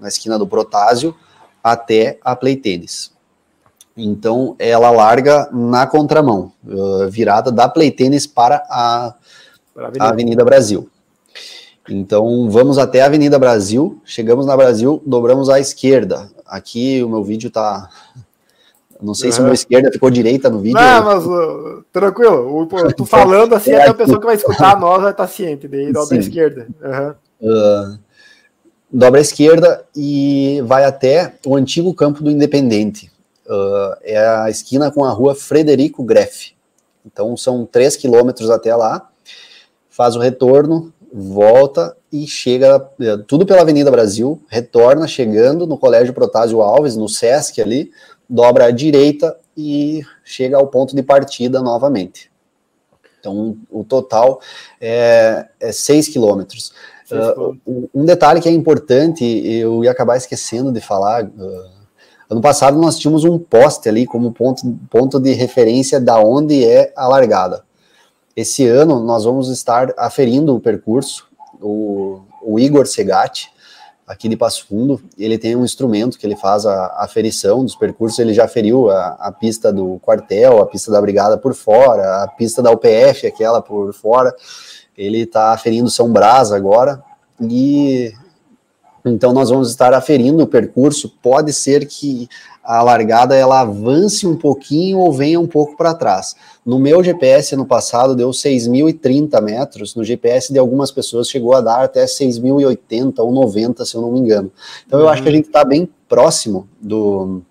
na esquina do Protásio, até a Play Tênis. Então, ela larga na contramão, uh, virada da Play Tênis para a, a Avenida Brasil. Então, vamos até a Avenida Brasil, chegamos na Brasil, dobramos à esquerda. Aqui o meu vídeo está não sei uhum. se o meu esquerda ficou direita no vídeo. Não, mas uh, tranquilo. O, pô, tu falando assim, até a pessoa que vai escutar nós vai estar ciente. Daí dobra a esquerda. Uhum. Uh, dobra a esquerda e vai até o antigo campo do Independente. Uh, é a esquina com a rua Frederico Greff. Então são três quilômetros até lá. Faz o retorno, volta e chega é, tudo pela Avenida Brasil, retorna chegando no Colégio Protásio Alves, no Sesc ali, dobra à direita e chega ao ponto de partida novamente. Então, o total é, é 6 quilômetros. Uh, um detalhe que é importante, eu ia acabar esquecendo de falar. Uh, ano passado nós tínhamos um poste ali como ponto, ponto de referência da onde é a largada. Esse ano nós vamos estar aferindo o percurso. O, o Igor Segatti, aqui de Passo Fundo, ele tem um instrumento que ele faz a aferição dos percursos, ele já feriu a, a, pista do quartel, a pista da brigada por fora, a pista da UPF, aquela por fora, ele está aferindo São Brás agora, e Então nós vamos estar aferindo o percurso. Pode ser que a largada ela avance um pouquinho ou venha um pouco para trás. No meu GPS no passado deu 6.030 metros, no GPS de algumas pessoas chegou a dar até 6.080 ou 90, se eu não me engano. Então eu acho que a uhum. gente está bem próximo do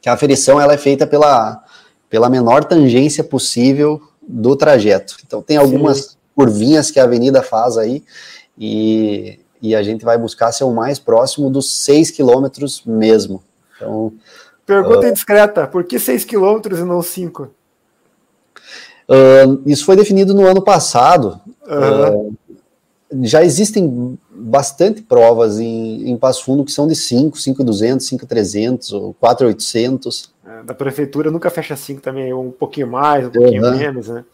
que a aferição ela é feita pela, pela menor tangência possível do trajeto. Então tem algumas Sim. curvinhas que a avenida faz aí e, e a gente vai buscar ser o mais próximo dos 6 quilômetros mesmo. Então, Pergunta uh, indiscreta, por que 6 quilômetros e não 5? Uh, isso foi definido no ano passado. Uhum. Uh, já existem bastante provas em, em Passo Fundo que são de 5, 5,200, 5,300 ou 4,800. É, da prefeitura nunca fecha 5 também, um pouquinho mais, um pouquinho uhum. menos, né?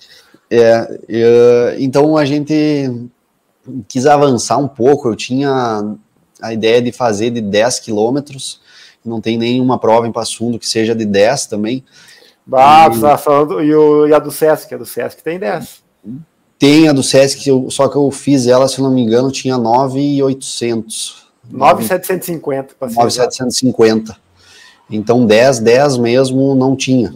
É, então a gente quis avançar um pouco. Eu tinha a ideia de fazer de 10 quilômetros, não tem nenhuma prova em Passo Fundo que seja de 10 também. Ah, e... Tá falando, e, o, e a do Sesc, a do Sesc tem 10. Tem a do Sesc, só que eu fiz ela, se não me engano, tinha 9,800. 9,750. 9,750. Então 10, 10 mesmo não tinha.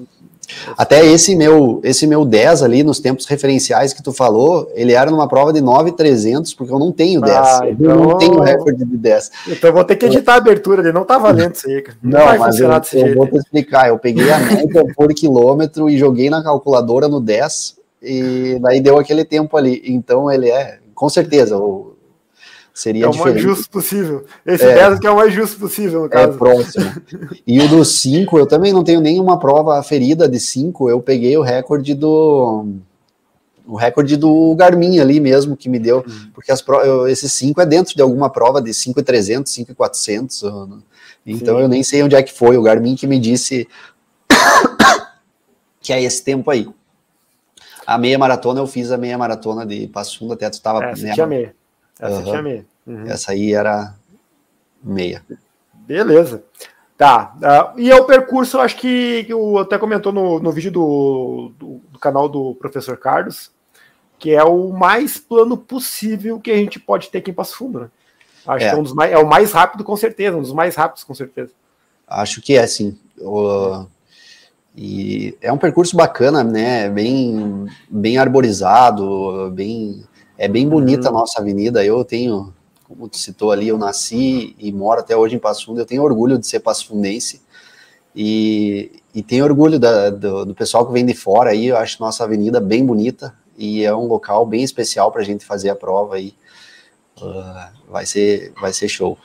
Até esse meu, esse meu 10 ali nos tempos referenciais que tu falou, ele era numa prova de 9,300, porque eu não tenho 10. Ah, então... Eu não tenho recorde de 10. Então eu vou ter que editar a abertura, ele não tá valendo isso aí. Não, não mas eu, eu vou te explicar. Eu peguei a média por quilômetro e joguei na calculadora no 10, e daí deu aquele tempo ali. Então ele é, com certeza, o, seria é o mais justo possível. Esse é, 10 que é o mais justo possível, no é caso. É próximo. E o dos 5, eu também não tenho nenhuma prova ferida de 5, eu peguei o recorde do o recorde do Garmin ali mesmo que me deu, uhum. porque as pro, esses 5 é dentro de alguma prova de 5,300, 5,400, então Sim. eu nem sei onde é que foi, o Garmin que me disse que é esse tempo aí. A meia maratona eu fiz a meia maratona de Passo Fundo, até tu estava... É, tinha meia. Essa uhum. tinha meia. Uhum. Essa aí era meia. Beleza. Tá. Uh, e é o percurso, acho que, o até comentou no, no vídeo do, do, do, canal do professor Carlos, que é o mais plano possível que a gente pode ter aqui em Passo Fundo, né? Acho é. que é, um dos mais, é o mais rápido, com certeza, um dos mais rápidos, com certeza. Acho que é, sim. O, e é um percurso bacana, né? Bem, bem arborizado, bem é bem bonita uhum. a nossa avenida. Eu tenho, como tu citou ali, eu nasci e moro até hoje em Passo Fundo. Eu tenho orgulho de ser pasfundense e, e tenho orgulho da, do, do, pessoal que vem de fora aí. Eu acho nossa avenida bem bonita e é um local bem especial para a gente fazer a prova aí. Uh, vai ser, vai ser show.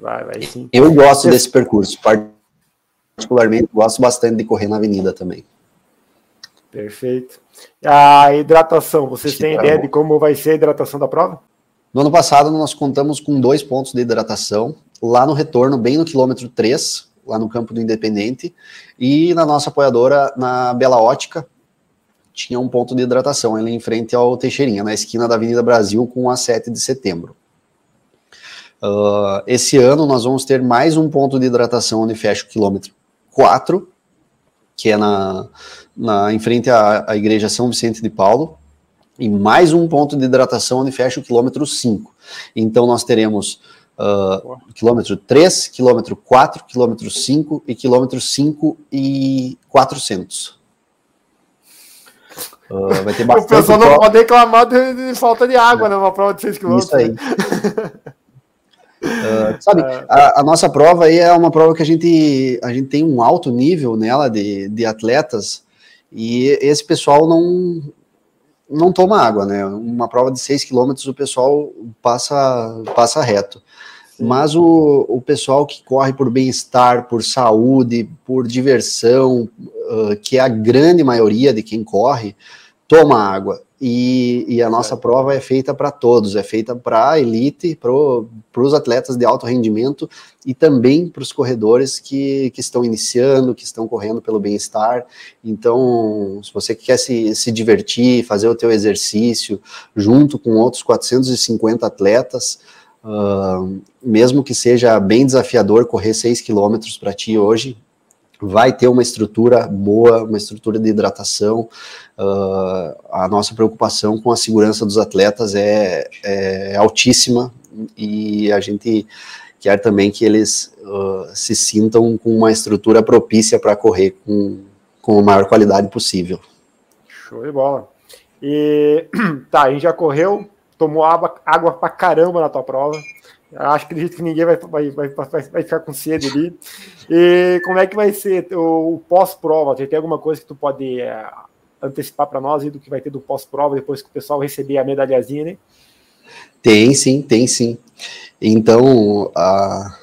Vai, vai sim. Eu gosto desse percurso, particularmente gosto bastante de correr na avenida também. Perfeito. A hidratação, vocês têm ideia de como vai ser a hidratação da prova? No ano passado, nós contamos com dois pontos de hidratação, lá no retorno, bem no quilômetro 3, lá no campo do Independente, e na nossa apoiadora, na Bela Ótica, tinha um ponto de hidratação, ali em frente ao Teixeirinha, na esquina da Avenida Brasil, com a 7 de setembro. Uh, esse ano, nós vamos ter mais um ponto de hidratação onde fecha o quilômetro 4, que é na, na, em frente à, à igreja São Vicente de Paulo, e mais um ponto de hidratação onde fecha o quilômetro 5. Então nós teremos uh, quilômetro 3, quilômetro 4, quilômetro 5 e quilômetro 5 e 400. Uh, vai ter bastante o pessoal não pode reclamar de, de, falta de água, né? Uma prova de 6 km. Isso aí. Uh, sabe, é. a, a, nossa prova aí é uma prova que a gente, a gente tem um alto nível nela de, de atletas e esse pessoal não não toma água, né? Uma prova de 6 quilômetros o pessoal passa, passa reto. Sim. Mas o, o pessoal que corre por bem-estar, por saúde, por diversão, uh, que é a grande maioria de quem corre, toma água. E, e a nossa prova é feita para todos, é feita para a elite, para os atletas de alto rendimento e também para os corredores que, que estão iniciando, que estão correndo pelo bem-estar. Então, se você quer se, se divertir, fazer o teu exercício junto com outros 450 atletas, uh, mesmo que seja bem desafiador correr 6 quilômetros para ti hoje, vai ter uma estrutura boa, uma estrutura de hidratação. Uh, a nossa preocupação com a segurança dos atletas é, é, altíssima e a gente quer também que eles uh, se sintam com uma estrutura propícia para correr com, com a maior qualidade possível. Show de bola. E tá, a gente já correu, tomou água, água pra caramba na tua prova. Acho que acredito que ninguém vai, vai, vai, vai, ficar com sede ali. E como é que vai ser o, o pós-prova? Tem alguma coisa que tu pode é, antecipar para nós do que vai ter do pós-prova depois que o pessoal receber a medalhazinha, né? Tem sim, tem sim. Então, a,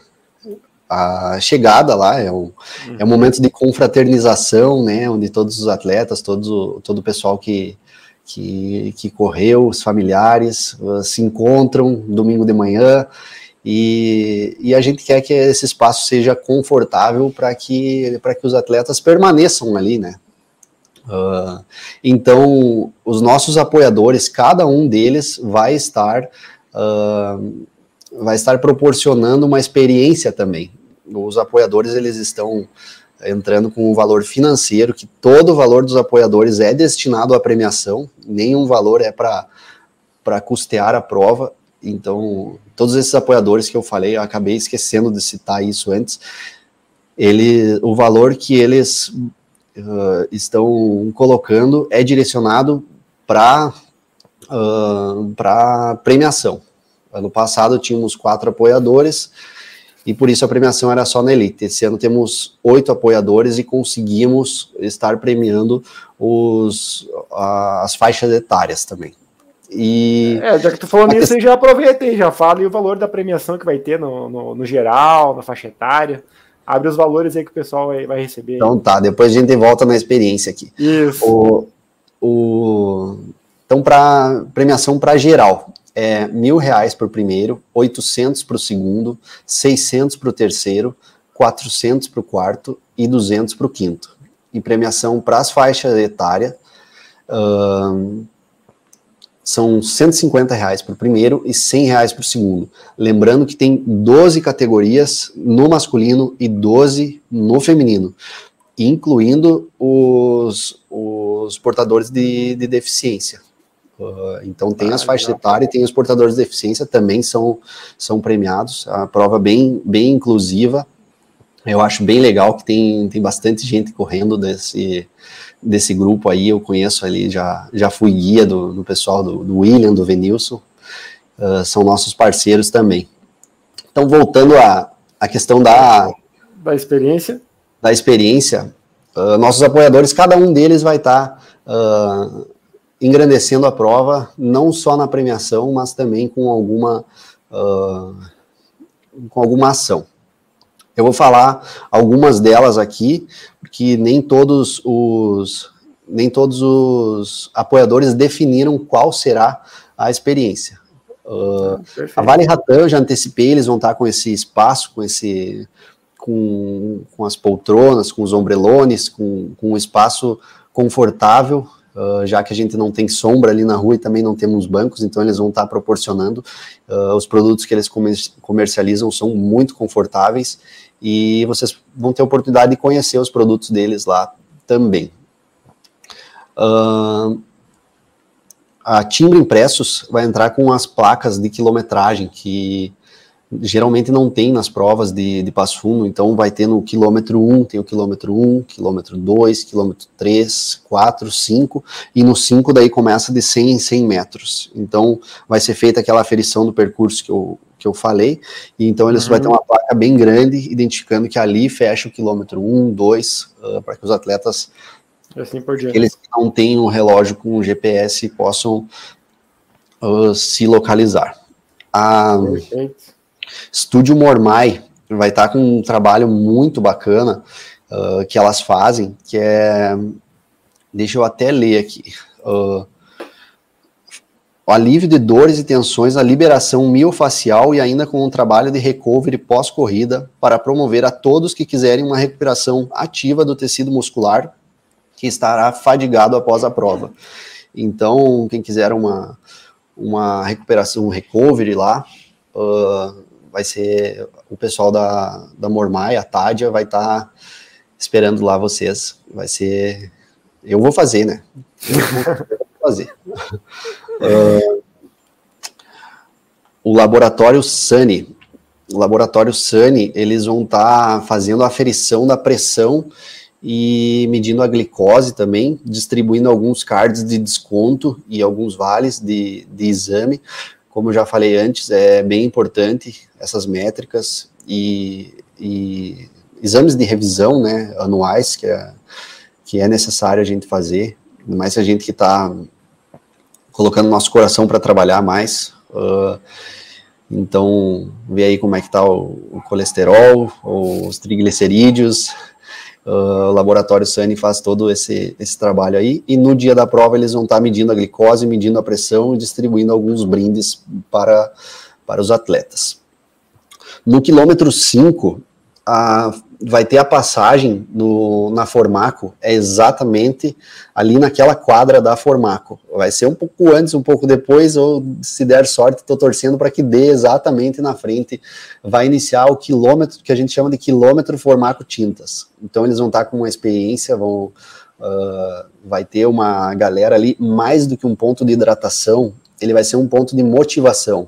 a chegada lá é um, uhum. é um momento de confraternização, né? Onde todos os atletas, todos, todo o pessoal que, que, que correu, os familiares uh, se encontram domingo de manhã e, e a gente quer que esse espaço seja confortável para que, que os atletas permaneçam ali, né? Uh, então, os nossos apoiadores, cada um deles vai estar uh, vai estar proporcionando uma experiência também. Os apoiadores eles estão entrando com um valor financeiro, que todo o valor dos apoiadores é destinado à premiação, nenhum valor é para custear a prova. Então, todos esses apoiadores que eu falei, eu acabei esquecendo de citar isso antes, ele, o valor que eles uh, estão colocando é direcionado para uh, para premiação. Ano passado tínhamos quatro apoiadores, e por isso a premiação era só na Elite. Esse ano temos oito apoiadores e conseguimos estar premiando os, as faixas etárias também. E é, já que tu falou nisso, já aproveitei, já falo e o valor da premiação que vai ter no, no, no, geral, na faixa etária. Abre os valores aí que o pessoal vai, vai receber. Então tá, depois a gente volta na experiência aqui. Isso. O, o, então, para premiação para geral, é mil reais para o primeiro, 800 para o segundo, 600 para o terceiro, 400 para o quarto e 200 para o quinto. E premiação para as faixas etárias uh, são 150 reais para o primeiro e 100 reais para o segundo. Lembrando que tem 12 categorias no masculino e 12 no feminino, incluindo os, os portadores de, de deficiência. Uh, então tem ah, as faixas etárias e tem os portadores de deficiência também são, são premiados. A prova bem, bem inclusiva. Eu acho bem legal que tem, tem bastante gente correndo desse, desse grupo aí. Eu conheço ali, já, já fui guia do, do pessoal do, do William, do Venilson. Uh, são nossos parceiros também. Então, voltando à, à questão da, da experiência. Da experiência, uh, nossos apoiadores, cada um deles vai estar tá, engrandecendo a prova, não só na premiação, mas também com alguma, uh, com alguma ação. Eu vou falar algumas delas aqui, porque nem todos os nem todos os apoiadores definiram qual será a experiência. Uh, a Vale Ratan, eu já antecipei, eles vão estar com esse espaço, com esse com, com as poltronas, com os ombrelones, com, com um espaço confortável Uh, já que a gente não tem sombra ali na rua e também não temos bancos, então eles vão estar proporcionando. Uh, os produtos que eles comer comercializam são muito confortáveis e vocês vão ter a oportunidade de conhecer os produtos deles lá também. Uh, a Timbre Impressos vai entrar com as placas de quilometragem que geralmente não tem nas provas de, de Passo Fundo, então vai ter no quilômetro 1, tem o quilômetro 1, quilômetro 2, quilômetro 3, 4, 5, e no 5 daí começa de 100 em 100 metros. Então vai ser feita aquela aferição do percurso que eu, que eu falei, e então eles uhum. vai ter uma placa bem grande, identificando que ali fecha o quilômetro 1, 2, uh, para que os atletas, assim eles que não têm um relógio com GPS, possam uh, se localizar. Ah, Perfeito Estúdio Mormai vai estar com um trabalho muito bacana uh, que elas fazem, que é. Deixa eu até ler aqui. Uh, alívio de dores e tensões, a liberação miofacial e ainda com um trabalho de recovery pós-corrida para promover a todos que quiserem uma recuperação ativa do tecido muscular que estará fadigado após a prova. Então, quem quiser uma, uma recuperação, um recovery lá, uh, vai ser o pessoal da, da Mormai, a Tádia, vai estar tá esperando lá vocês. Vai ser. Eu vou fazer, né? Eu vou fazer. É, o laboratório Sunny o laboratório Sani, eles vão estar tá fazendo a aferição da pressão e medindo a glicose também, distribuindo alguns cards de desconto e alguns vales de, de exame. Como já falei antes, é bem importante essas métricas e, e exames de revisão né, anuais que é, que é necessário a gente fazer, mais a gente que está colocando nosso coração para trabalhar mais. Uh, então, ver aí como é que está o, o, colesterol, os triglicerídeos, uh, o laboratório Sani faz todo esse, esse trabalho aí, e no dia da prova eles vão estar tá medindo a glicose, medindo a pressão e distribuindo alguns brindes para, para os atletas. No quilômetro 5, a, vai ter a passagem no, na Formaco, é exatamente ali naquela quadra da Formaco. Vai ser um pouco antes, um pouco depois, ou se der sorte, estou torcendo para que dê exatamente na frente. Vai iniciar o quilômetro, que a gente chama de quilômetro Formaco Tintas. Então eles vão estar com uma experiência, vão. Uh, vai ter uma galera ali, mais do que um ponto de hidratação, ele vai ser um ponto de motivação.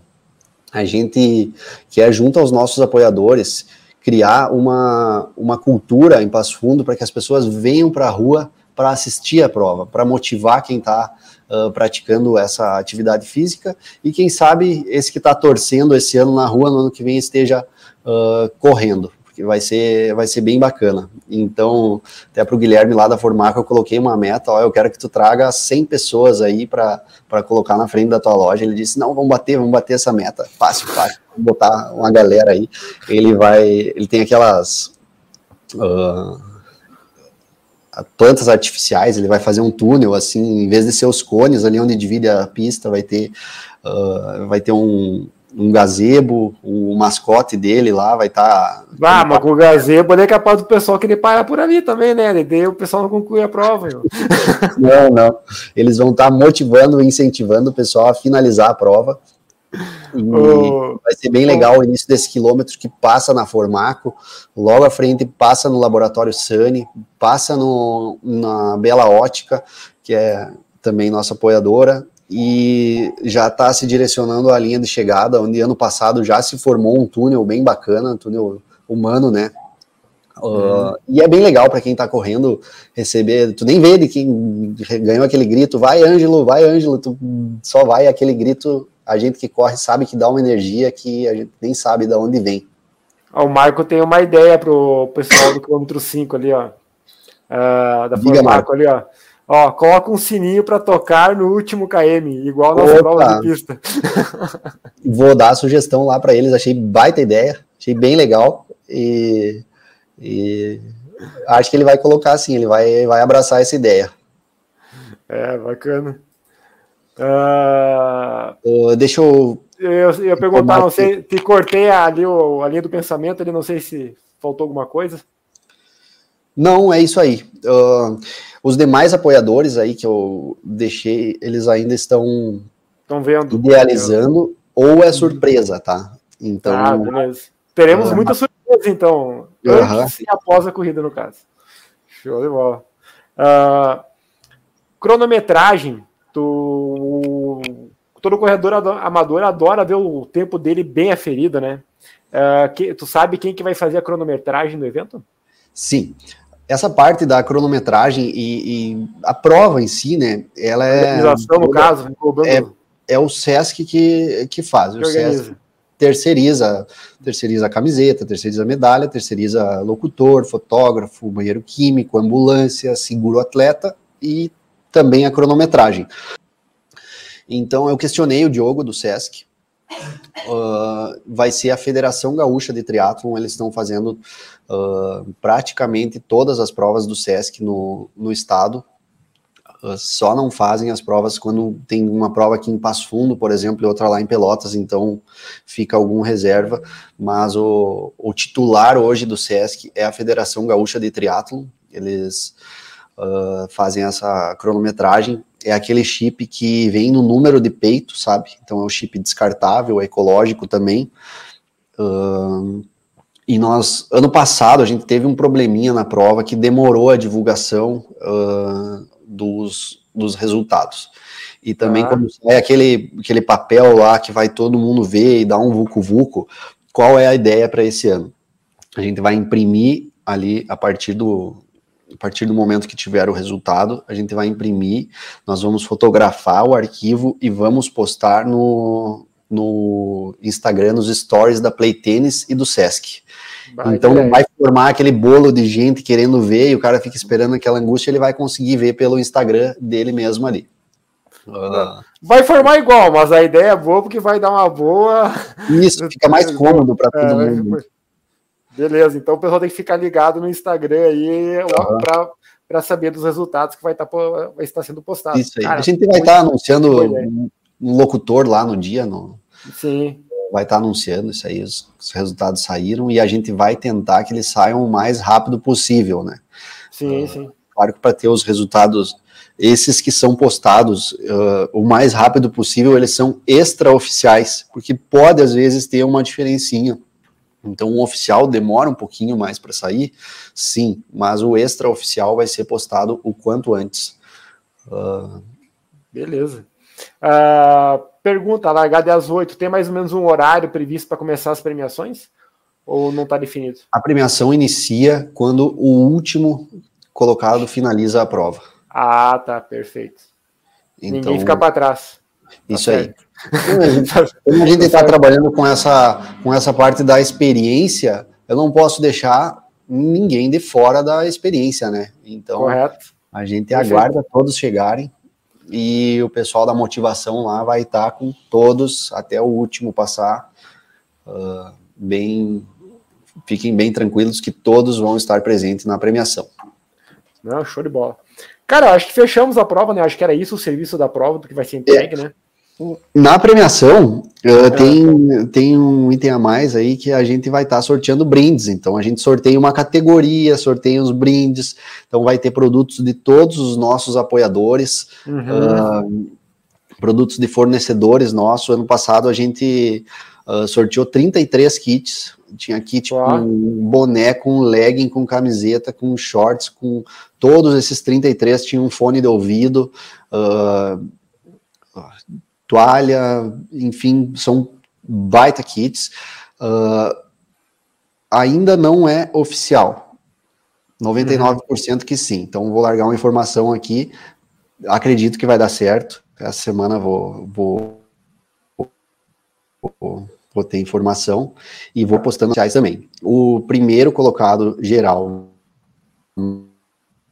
A gente quer, junto aos nossos apoiadores, criar uma, uma cultura em Passo Fundo para que as pessoas venham para a rua para assistir a prova, para motivar quem está uh, praticando essa atividade física e quem sabe esse que está torcendo esse ano na rua, no ano que vem esteja uh, correndo que vai ser, vai ser bem bacana. Então, até para o Guilherme lá da Formaca, eu coloquei uma meta, ó, eu quero que tu traga 100 pessoas aí para colocar na frente da tua loja. Ele disse, não, vamos bater, vamos bater essa meta. Fácil, fácil. Botar uma galera aí. Ele vai, ele tem aquelas... Uh, plantas artificiais, ele vai fazer um túnel assim, em vez de ser os cones ali onde divide a pista, vai ter uh, vai ter um, um gazebo, o mascote dele lá vai estar. Tá, ah, mas com o gazebo ele é capaz do pessoal querer parar por ali também, né? Daí o pessoal não conclui a prova. não, não. Eles vão estar tá motivando e incentivando o pessoal a finalizar a prova. Oh, vai ser bem legal o início desse quilômetro que passa na Formaco, logo à frente passa no Laboratório Sani, passa no, na Bela Ótica, que é também nossa apoiadora, e já está se direcionando à linha de chegada, onde ano passado já se formou um túnel bem bacana, um túnel humano, né? Uh, E é bem legal para quem está correndo receber. Tu nem vê de quem ganhou aquele grito, vai Ângelo, vai Ângelo, tu só vai aquele grito. A gente que corre sabe que dá uma energia que a gente nem sabe de onde vem. o Marco tem uma ideia pro pessoal do quilômetro 5 ali, ó. Uh, da Diga, Marco ali, ó. Ó, coloca um sininho para tocar no último KM, igual na prova de pista. Vou dar a sugestão lá para eles, achei baita ideia, achei bem legal e, e, acho que ele vai colocar assim, ele vai, vai abraçar essa ideia. É, bacana. Uh... Deixa eu. Eu ia perguntar, não sei, te cortei ali o, a linha do pensamento, ali, não sei se faltou alguma coisa. Não, é isso aí. Uh, os demais apoiadores aí que eu deixei, eles ainda estão estão vendo idealizando ou é surpresa, tá? Então, ah, beleza. Teremos uh, muita surpresa então, antes uh -huh. e após a corrida no caso. Show de bola. Uh, cronometragem, tu, todo corredor amador adora ver o tempo dele bem aferido, né? Uh, que, tu sabe quem que vai fazer a cronometragem do evento? Sim essa parte da cronometragem e, e, a prova em si, né? Ela é. no caso, né, é, é, o SESC que, que faz. Que o SESC terceiriza, terceiriza a camiseta, terceiriza a medalha, terceiriza locutor, fotógrafo, banheiro químico, ambulância, seguro atleta e também a cronometragem. Então eu questionei o Diogo do SESC uh, vai ser a Federação Gaúcha de Triatlon. Eles estão fazendo uh, praticamente todas as provas do SESC no, no estado. Uh, só não fazem as provas quando tem uma prova aqui em Passo Fundo, por exemplo, e outra lá em Pelotas, então fica algum reserva. Mas o, o titular hoje do SESC é a Federação Gaúcha de Triatlon. Eles uh, fazem essa cronometragem. É aquele chip que vem no número de peito, sabe? Então é um chip descartável, é ecológico também. Uh, e nós, ano passado, a gente teve um probleminha na prova que demorou a divulgação uh, dos, dos resultados. E também, ah. quando é aquele, aquele papel lá que vai todo mundo ver e dá um vucu-vucu, qual é a ideia para esse ano? A gente vai imprimir ali a partir do a partir do momento que tiver o resultado, a gente vai imprimir, nós vamos fotografar o arquivo e vamos postar no, no Instagram, nos stories da Play Tennis e do Sesc. Vai, então não vai formar aquele bolo de gente querendo ver e o cara fica esperando aquela angústia, ele vai conseguir ver pelo Instagram dele mesmo ali. Uh... Vai formar igual, mas a ideia é boa porque vai dar uma boa. Isso, fica mais cômodo para todo é, mundo. Beleza, então o pessoal tem que ficar ligado no Instagram aí uhum. para saber dos resultados que vai, tá, vai estar sendo postado. Isso aí. Cara, a gente vai estar tá anunciando um, um, locutor lá no dia. No, Sim. Vai estar tá anunciando isso aí, os, os, resultados saíram e a gente vai tentar que eles saiam o mais rápido possível, né? Sim, uh, sim. Claro que para ter os resultados, esses que são postados uh, o mais rápido possível, eles são extraoficiais, porque pode às vezes ter uma diferencinha então, o oficial demora um pouquinho mais para sair, sim, mas o extraoficial vai ser postado o quanto antes. Uh... Beleza. Uh, pergunta: a largada é às 8, tem mais ou menos um horário previsto para começar as premiações? Ou não está definido? A premiação inicia quando o último colocado finaliza a prova. Ah, tá, perfeito. Então, Ninguém fica para trás. Isso tá aí. Como a gente está trabalhando com essa, com essa parte da experiência, eu não posso deixar ninguém de fora da experiência, né? Então, Correto. a gente aguarda todos chegarem e o pessoal da motivação lá vai estar com todos até o último passar. Uh, bem, fiquem bem tranquilos que todos vão estar presentes na premiação. Não, show de bola. Cara, acho que fechamos a prova, né? Acho que era isso o serviço da prova, do que vai ser entregue, é. né? Na premiação, uh, tem, tem um item a mais aí que a gente vai estar tá sorteando brindes. Então, a gente sorteia uma categoria, sorteia os brindes. Então, vai ter produtos de todos os nossos apoiadores, uhum. uh, produtos de fornecedores nossos. Ano passado, a gente uh, sorteou 33 kits. Tinha kit com boné, com legging, com camiseta, com shorts, com todos esses 33 tinham um fone de ouvido. Uh, toalha, enfim, são baita kits. Uh, ainda não é oficial. 99% que sim. Então vou largar uma informação aqui. Acredito que vai dar certo. Essa semana vou, vou, vou, vou ter informação e vou postando sociais também. O primeiro colocado geral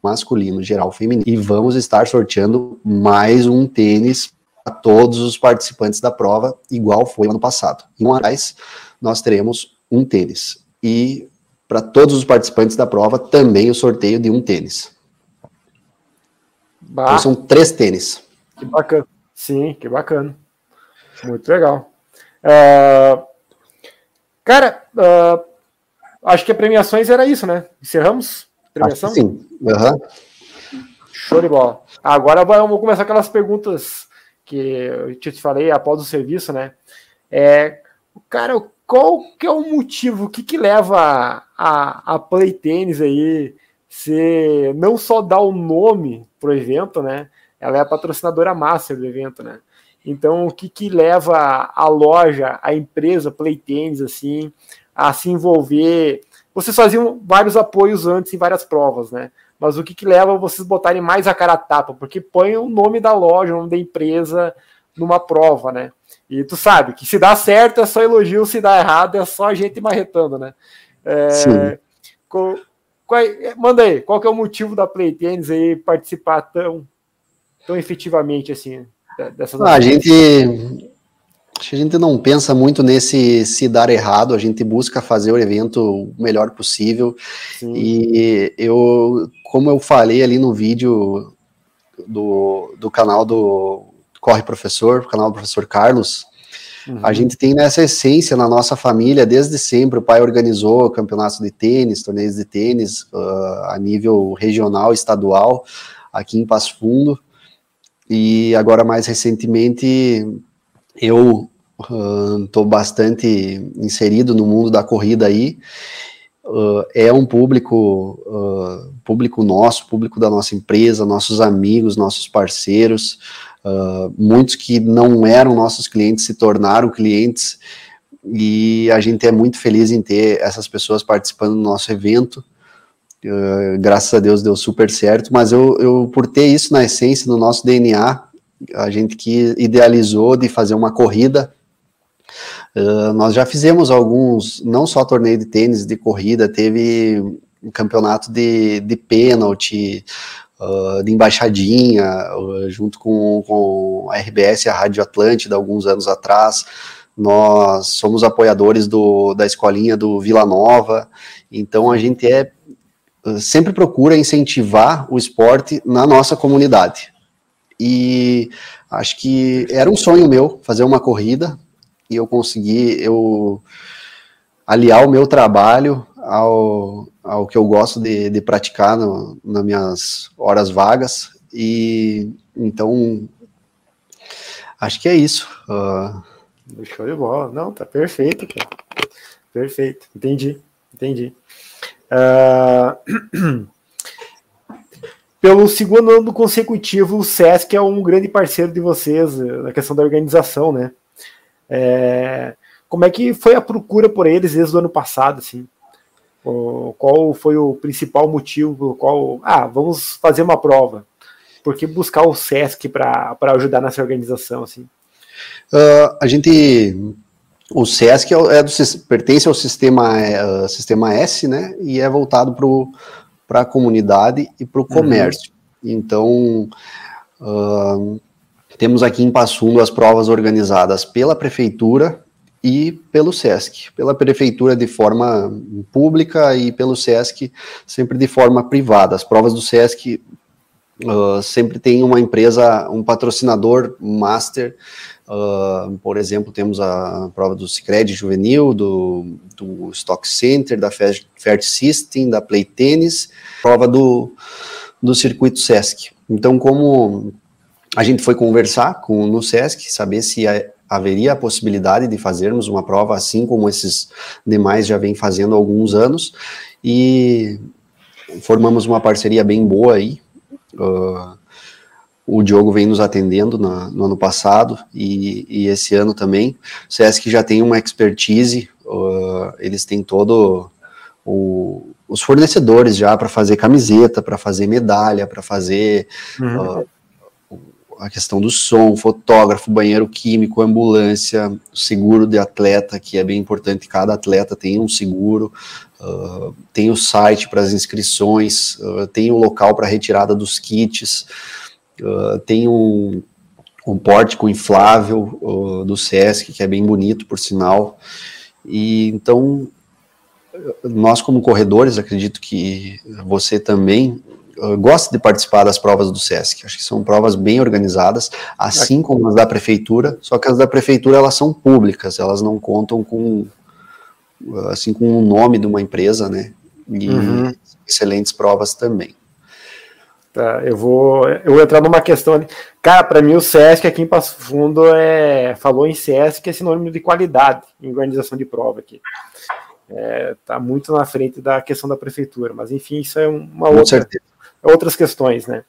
masculino, geral feminino. E vamos estar sorteando mais um tênis a todos os participantes da prova, igual foi ano passado. Em um atrás, nós teremos um tênis. E para todos os participantes da prova, também o sorteio de um tênis. Então, são três tênis. Que bacana. Sim, que bacana. Muito legal. Uh, cara, uh, acho que a premiações era isso, né? Encerramos? Premiação? sim. Uhum. Show de bola. Agora vamos começar aquelas perguntas que eu te falei após o serviço, né? É, cara, qual que é o motivo, o que que leva a, a Play Tennis aí se não só dar o nome pro evento, né? Ela é a patrocinadora master do evento, né? Então, o que que leva a loja, a empresa Play Tennis, assim, a se envolver? Vocês faziam vários apoios antes em várias provas, né? mas o que, que leva vocês botarem mais a cara a tapa? Porque põe o nome da loja, o nome da empresa numa prova, né? E tu sabe que se dá certo é só elogio, se dá errado é só a gente marretando, né? É, Sim. Qual, qual, é, manda aí, qual que é o motivo da Play Tennis aí participar tão, tão efetivamente assim dessas ah, A gente Acho que a gente não pensa muito nesse se dar errado, a gente busca fazer o evento o melhor possível. Sim. E eu, como eu falei ali no vídeo do, do canal do Corre Professor, canal do professor Carlos, uhum. a gente tem nessa essência na nossa família desde sempre. O pai organizou campeonatos de tênis, torneios de tênis uh, a nível regional, estadual, aqui em Passo E agora, mais recentemente, eu estou uh, bastante inserido no mundo da corrida aí. Uh, é um público, uh, público nosso, público da nossa empresa, nossos amigos, nossos parceiros, muitos que não eram nossos clientes se tornaram clientes e a gente é muito feliz em ter essas pessoas participando do nosso evento. Uh, graças a Deus deu super certo, mas eu, eu, por ter isso na essência, no nosso DNA, a gente que idealizou de fazer uma corrida, uh, nós já fizemos alguns, não só torneio de tênis, de corrida, teve um campeonato de, de pênalti, uh, de embaixadinha, junto com, com a RBS a Rádio Atlântida, alguns anos atrás, nós somos apoiadores do, da escolinha do Vila Nova, então a gente é sempre procura incentivar o esporte na nossa comunidade. E acho que era um sonho meu fazer uma corrida e eu consegui eu aliar o meu trabalho ao, ao que eu gosto de, de praticar no, nas minhas horas vagas e então acho que é isso. Uh, Show de bola. Não, tá perfeito, cara. Perfeito. Entendi. Entendi. Uh... Pelo segundo ano consecutivo, o SESC é um grande parceiro de vocês eh, na questão da organização, né? É... Como é que foi a procura por eles desde o ano passado, assim? Qual foi o principal motivo pelo qual, ah, vamos fazer uma prova? Por que buscar o SESC para ajudar nessa organização, assim? Uh, a gente. O SESC é, é do, pertence ao sistema, uh, sistema S, né? E é voltado para a comunidade e para o uhum. comércio. Uhum. Então, uh, temos aqui em Passundo as provas organizadas pela prefeitura e pelo SESC. Pela prefeitura de forma pública e pelo SESC sempre de forma privada. As provas do SESC uh, sempre tem uma empresa, um patrocinador master Uh, por exemplo, temos a prova do Cicred Juvenil, do, do Stock Center, da Fair System, da Play Tennis, prova do, do circuito Sesc. Então, como a gente foi conversar com no Sesc, saber se a, haveria a possibilidade de fazermos uma prova assim como esses demais já vem fazendo há alguns anos, e formamos uma parceria bem boa aí. Uh, o Diogo vem nos atendendo na, no ano passado e, e, esse ano também. O SESC já tem uma expertise, uh, eles têm todo o, os fornecedores já para fazer camiseta, para fazer medalha, para fazer uhum. uh, a questão do som, fotógrafo, banheiro químico, ambulância, seguro de atleta, que é bem importante, cada atleta tem um seguro, uh, tem o site para as inscrições, tem o local para retirada dos kits, Uh, tem um, um pórtico inflável uh, do Sesc, que é bem bonito, por sinal. E então, nós como corredores, acredito que você também uh, gosta de participar das provas do Sesc. Acho que são provas bem organizadas, assim como as da prefeitura, só que as da prefeitura elas são públicas, elas não contam com assim com o nome de uma empresa, né? E uhum. excelentes provas também. Tá, eu vou, eu vou entrar numa questão ali. Cara, para mim o SESC aqui em Passo Fundo é, falou em SESC é sinônimo de qualidade em organização de prova aqui. É, tá muito na frente da questão da prefeitura, mas enfim, isso é uma Com outra, certeza. outras questões, né?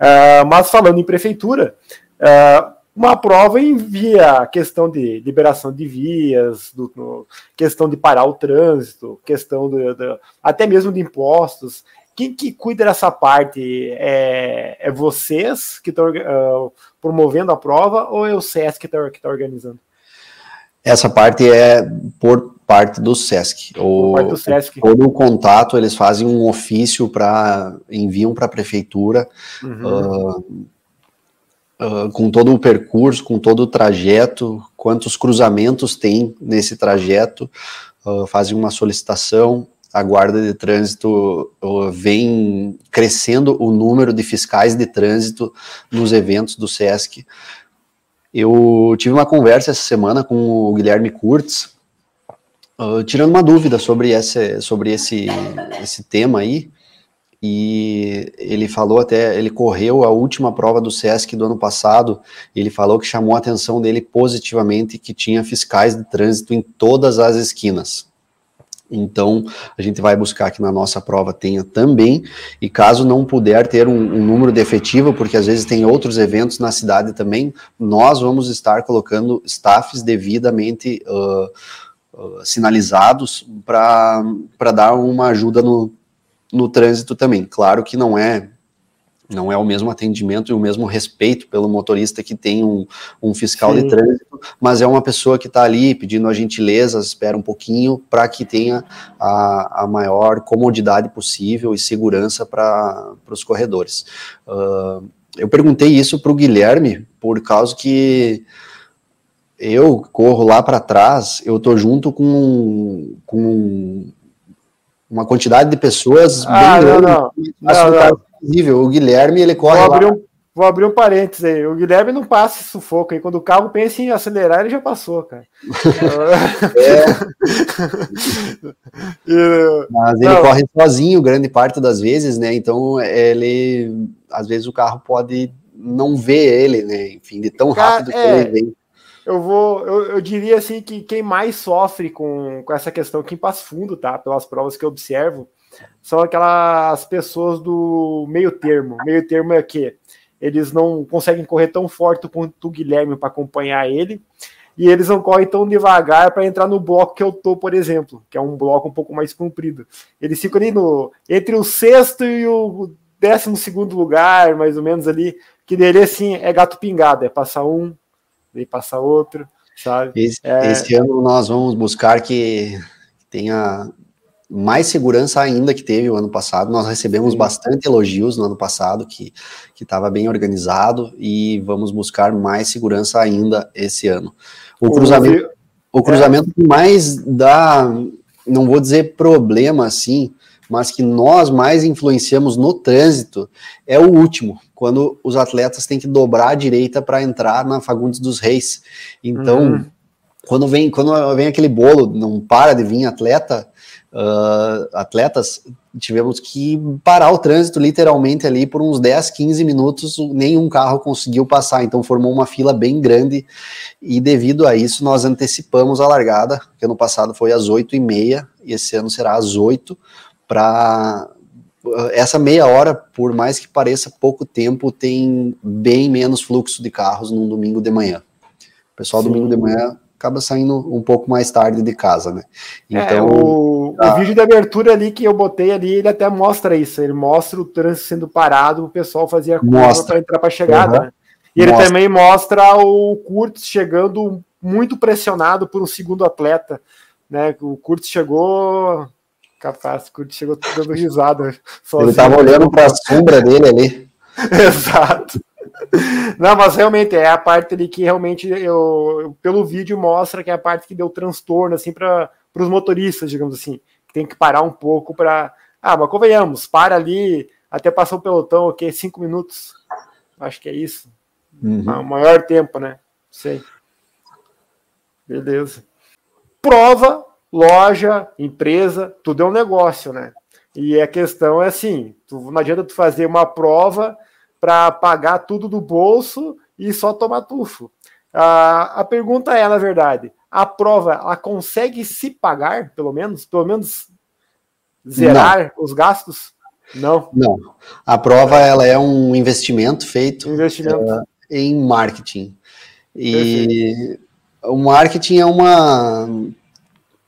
Uh, mas falando em prefeitura, uh, uma prova envia a questão de liberação de vias, do, no, questão de parar o trânsito, questão do, do, até mesmo de impostos. Quem que cuida dessa parte? É, é vocês que estão uh, promovendo a prova ou é o SESC que está tá organizando? Essa parte é por parte do SESC. O, parte do SESC. Todo o contato, eles fazem um ofício para enviam para a prefeitura uhum. uh, uh, com todo o percurso, com todo o trajeto, quantos cruzamentos tem nesse trajeto, uh, fazem uma solicitação, a guarda de trânsito vem crescendo o número de fiscais de trânsito nos eventos do SESC. Eu tive uma conversa essa semana com o Guilherme Kurtz, uh, tirando uma dúvida sobre, esse, sobre esse, esse tema aí, e ele falou até, ele correu a última prova do SESC do ano passado, ele falou que chamou a atenção dele positivamente que tinha fiscais de trânsito em todas as esquinas. Então, a gente vai buscar que na nossa prova tenha também, e caso não puder ter um, um, número de efetivo, porque às vezes tem outros eventos na cidade também, nós vamos estar colocando staffs devidamente uh, uh, sinalizados para dar uma ajuda no, no trânsito também. Claro que não é não é o mesmo atendimento e o mesmo respeito pelo motorista que tem um, um fiscal Sim. de trânsito, mas é uma pessoa que está ali pedindo a gentileza, espera um pouquinho para que tenha a, a maior comodidade possível e segurança para os corredores. Uh, eu perguntei isso para o Guilherme por causa que eu corro lá para trás, eu tô junto com, com uma quantidade de pessoas ah, bem não, grande. Não, não, não, nível. O Guilherme, ele corre vou abrir, um, vou abrir um parênteses aí. O Guilherme não passa esse sufoco aí. Quando o carro pensa em acelerar, ele já passou, cara. é. Mas ele não. corre sozinho grande parte das vezes, né? Então, ele... Às vezes o carro pode não ver ele, né? Enfim, de tão rápido que é... ele vem eu vou, eu, eu, diria assim que quem mais sofre com, com essa questão, quem passa fundo, tá? Pelas provas que eu observo, são aquelas pessoas do meio termo. Meio termo é que eles não conseguem correr tão forte quanto o Guilherme para acompanhar ele, e eles não correm tão devagar para entrar no bloco que eu tô, por exemplo, que é um bloco um pouco mais comprido. Eles ficam ali no entre o sexto e o décimo segundo lugar, mais ou menos ali, que dele assim é gato pingado, é passar um, daí passar outro, sabe? Esse, é... esse ano nós vamos buscar que tenha mais segurança ainda que teve o ano passado. Nós recebemos Sim. bastante elogios no ano passado, que estava bem organizado, e vamos buscar mais segurança ainda esse ano. O cruzamento, o cruzamento é. que mais dá, não vou dizer problema assim, mas que nós mais influenciamos no trânsito é o último, quando os atletas têm que dobrar a direita para entrar na Fagundes dos Reis. Então, uhum. quando vem quando vem aquele bolo, não para de vir atleta, uh, atletas, tivemos que parar o trânsito literalmente ali por uns 10, 15 minutos, nenhum carro conseguiu passar, então formou uma fila bem grande e devido a isso nós antecipamos a largada, que ano passado foi às 8 e meia e esse ano será às 8 para essa meia hora, por mais que pareça pouco tempo, tem bem menos fluxo de carros num domingo de manhã. O pessoal Sim. domingo de manhã acaba saindo um pouco mais tarde de casa, né? É, então, é, o, o, vídeo de abertura ali que eu botei ali, ele até mostra isso. Ele mostra o trânsito sendo parado, o pessoal fazia curva para entrar para a chegada. Uhum. Né? E ele mostra. também mostra o Kurtz chegando muito pressionado por um segundo atleta, né? O Kurtz chegou capaz, o Kurtz chegou dando risada. Ele estava olhando para a sombra dele ali. Exato. Não, mas realmente é a parte ali que realmente eu, pelo vídeo mostra que é a parte que deu transtorno assim para os motoristas, digamos assim, que tem que parar um pouco para, ah, mas convenhamos, para ali até passar o pelotão, ok, cinco minutos, acho que é isso, uhum. o maior tempo, né? Sei. Beleza. Prova, loja, empresa, tudo é um negócio, né? E a questão é assim, tu, não adianta tu fazer uma prova para pagar tudo do bolso e só tomar tufo. a pergunta é, na verdade, a prova ela consegue se pagar, pelo menos, pelo menos zerar Não. os gastos? Não. Não. A prova ela é um investimento feito investimento. Uh, em marketing. E Perfeito. o marketing é uma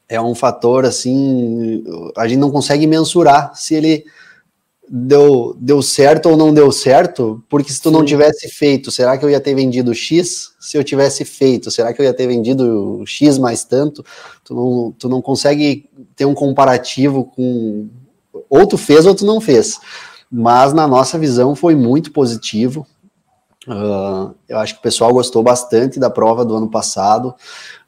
é um fator assim, a gente não consegue mensurar se ele deu, deu certo ou não deu certo, porque se tu não tivesse feito, será que eu ia ter vendido X? Se eu tivesse feito, será que eu ia ter vendido X mais tanto? Tu não, tu não consegue ter um comparativo com ou tu fez ou tu não fez. Mas na nossa visão foi muito positivo. Uh, eu acho que o pessoal gostou bastante da prova do ano passado.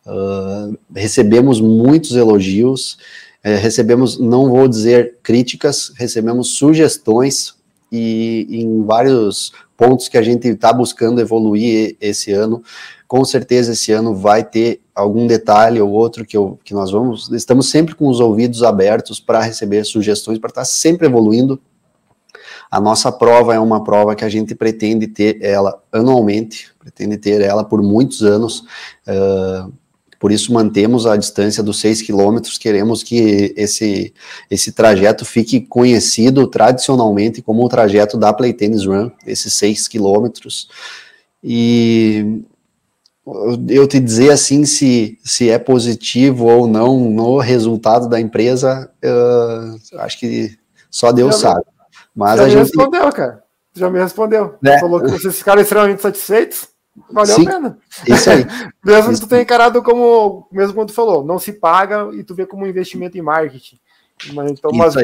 Uh, recebemos muitos elogios. É, recebemos, não vou dizer críticas, recebemos sugestões e em vários pontos que a gente está buscando evoluir esse ano. Com certeza esse ano vai ter algum detalhe ou outro que, eu, que nós vamos. Estamos sempre com os ouvidos abertos para receber sugestões, para estar tá sempre evoluindo. A nossa prova é uma prova que a gente pretende ter ela anualmente, pretende ter ela por muitos anos. Uh, por isso mantemos a distância dos 6 quilômetros, queremos que esse, esse trajeto fique conhecido tradicionalmente como o trajeto da Play Tennis Run, esses 6 quilômetros, e eu te dizer assim se, se é positivo ou não no resultado da empresa, acho que só Deus já sabe. Mas já a me gente respondeu, cara. Já me respondeu. É. Falou que vocês ficaram extremamente satisfeitos. Valeu Sim, a pena. Isso aí. mesmo isso. tu tenha encarado como, mesmo quando tu falou, não se paga e tu vê como um investimento em marketing. Mas, então, mas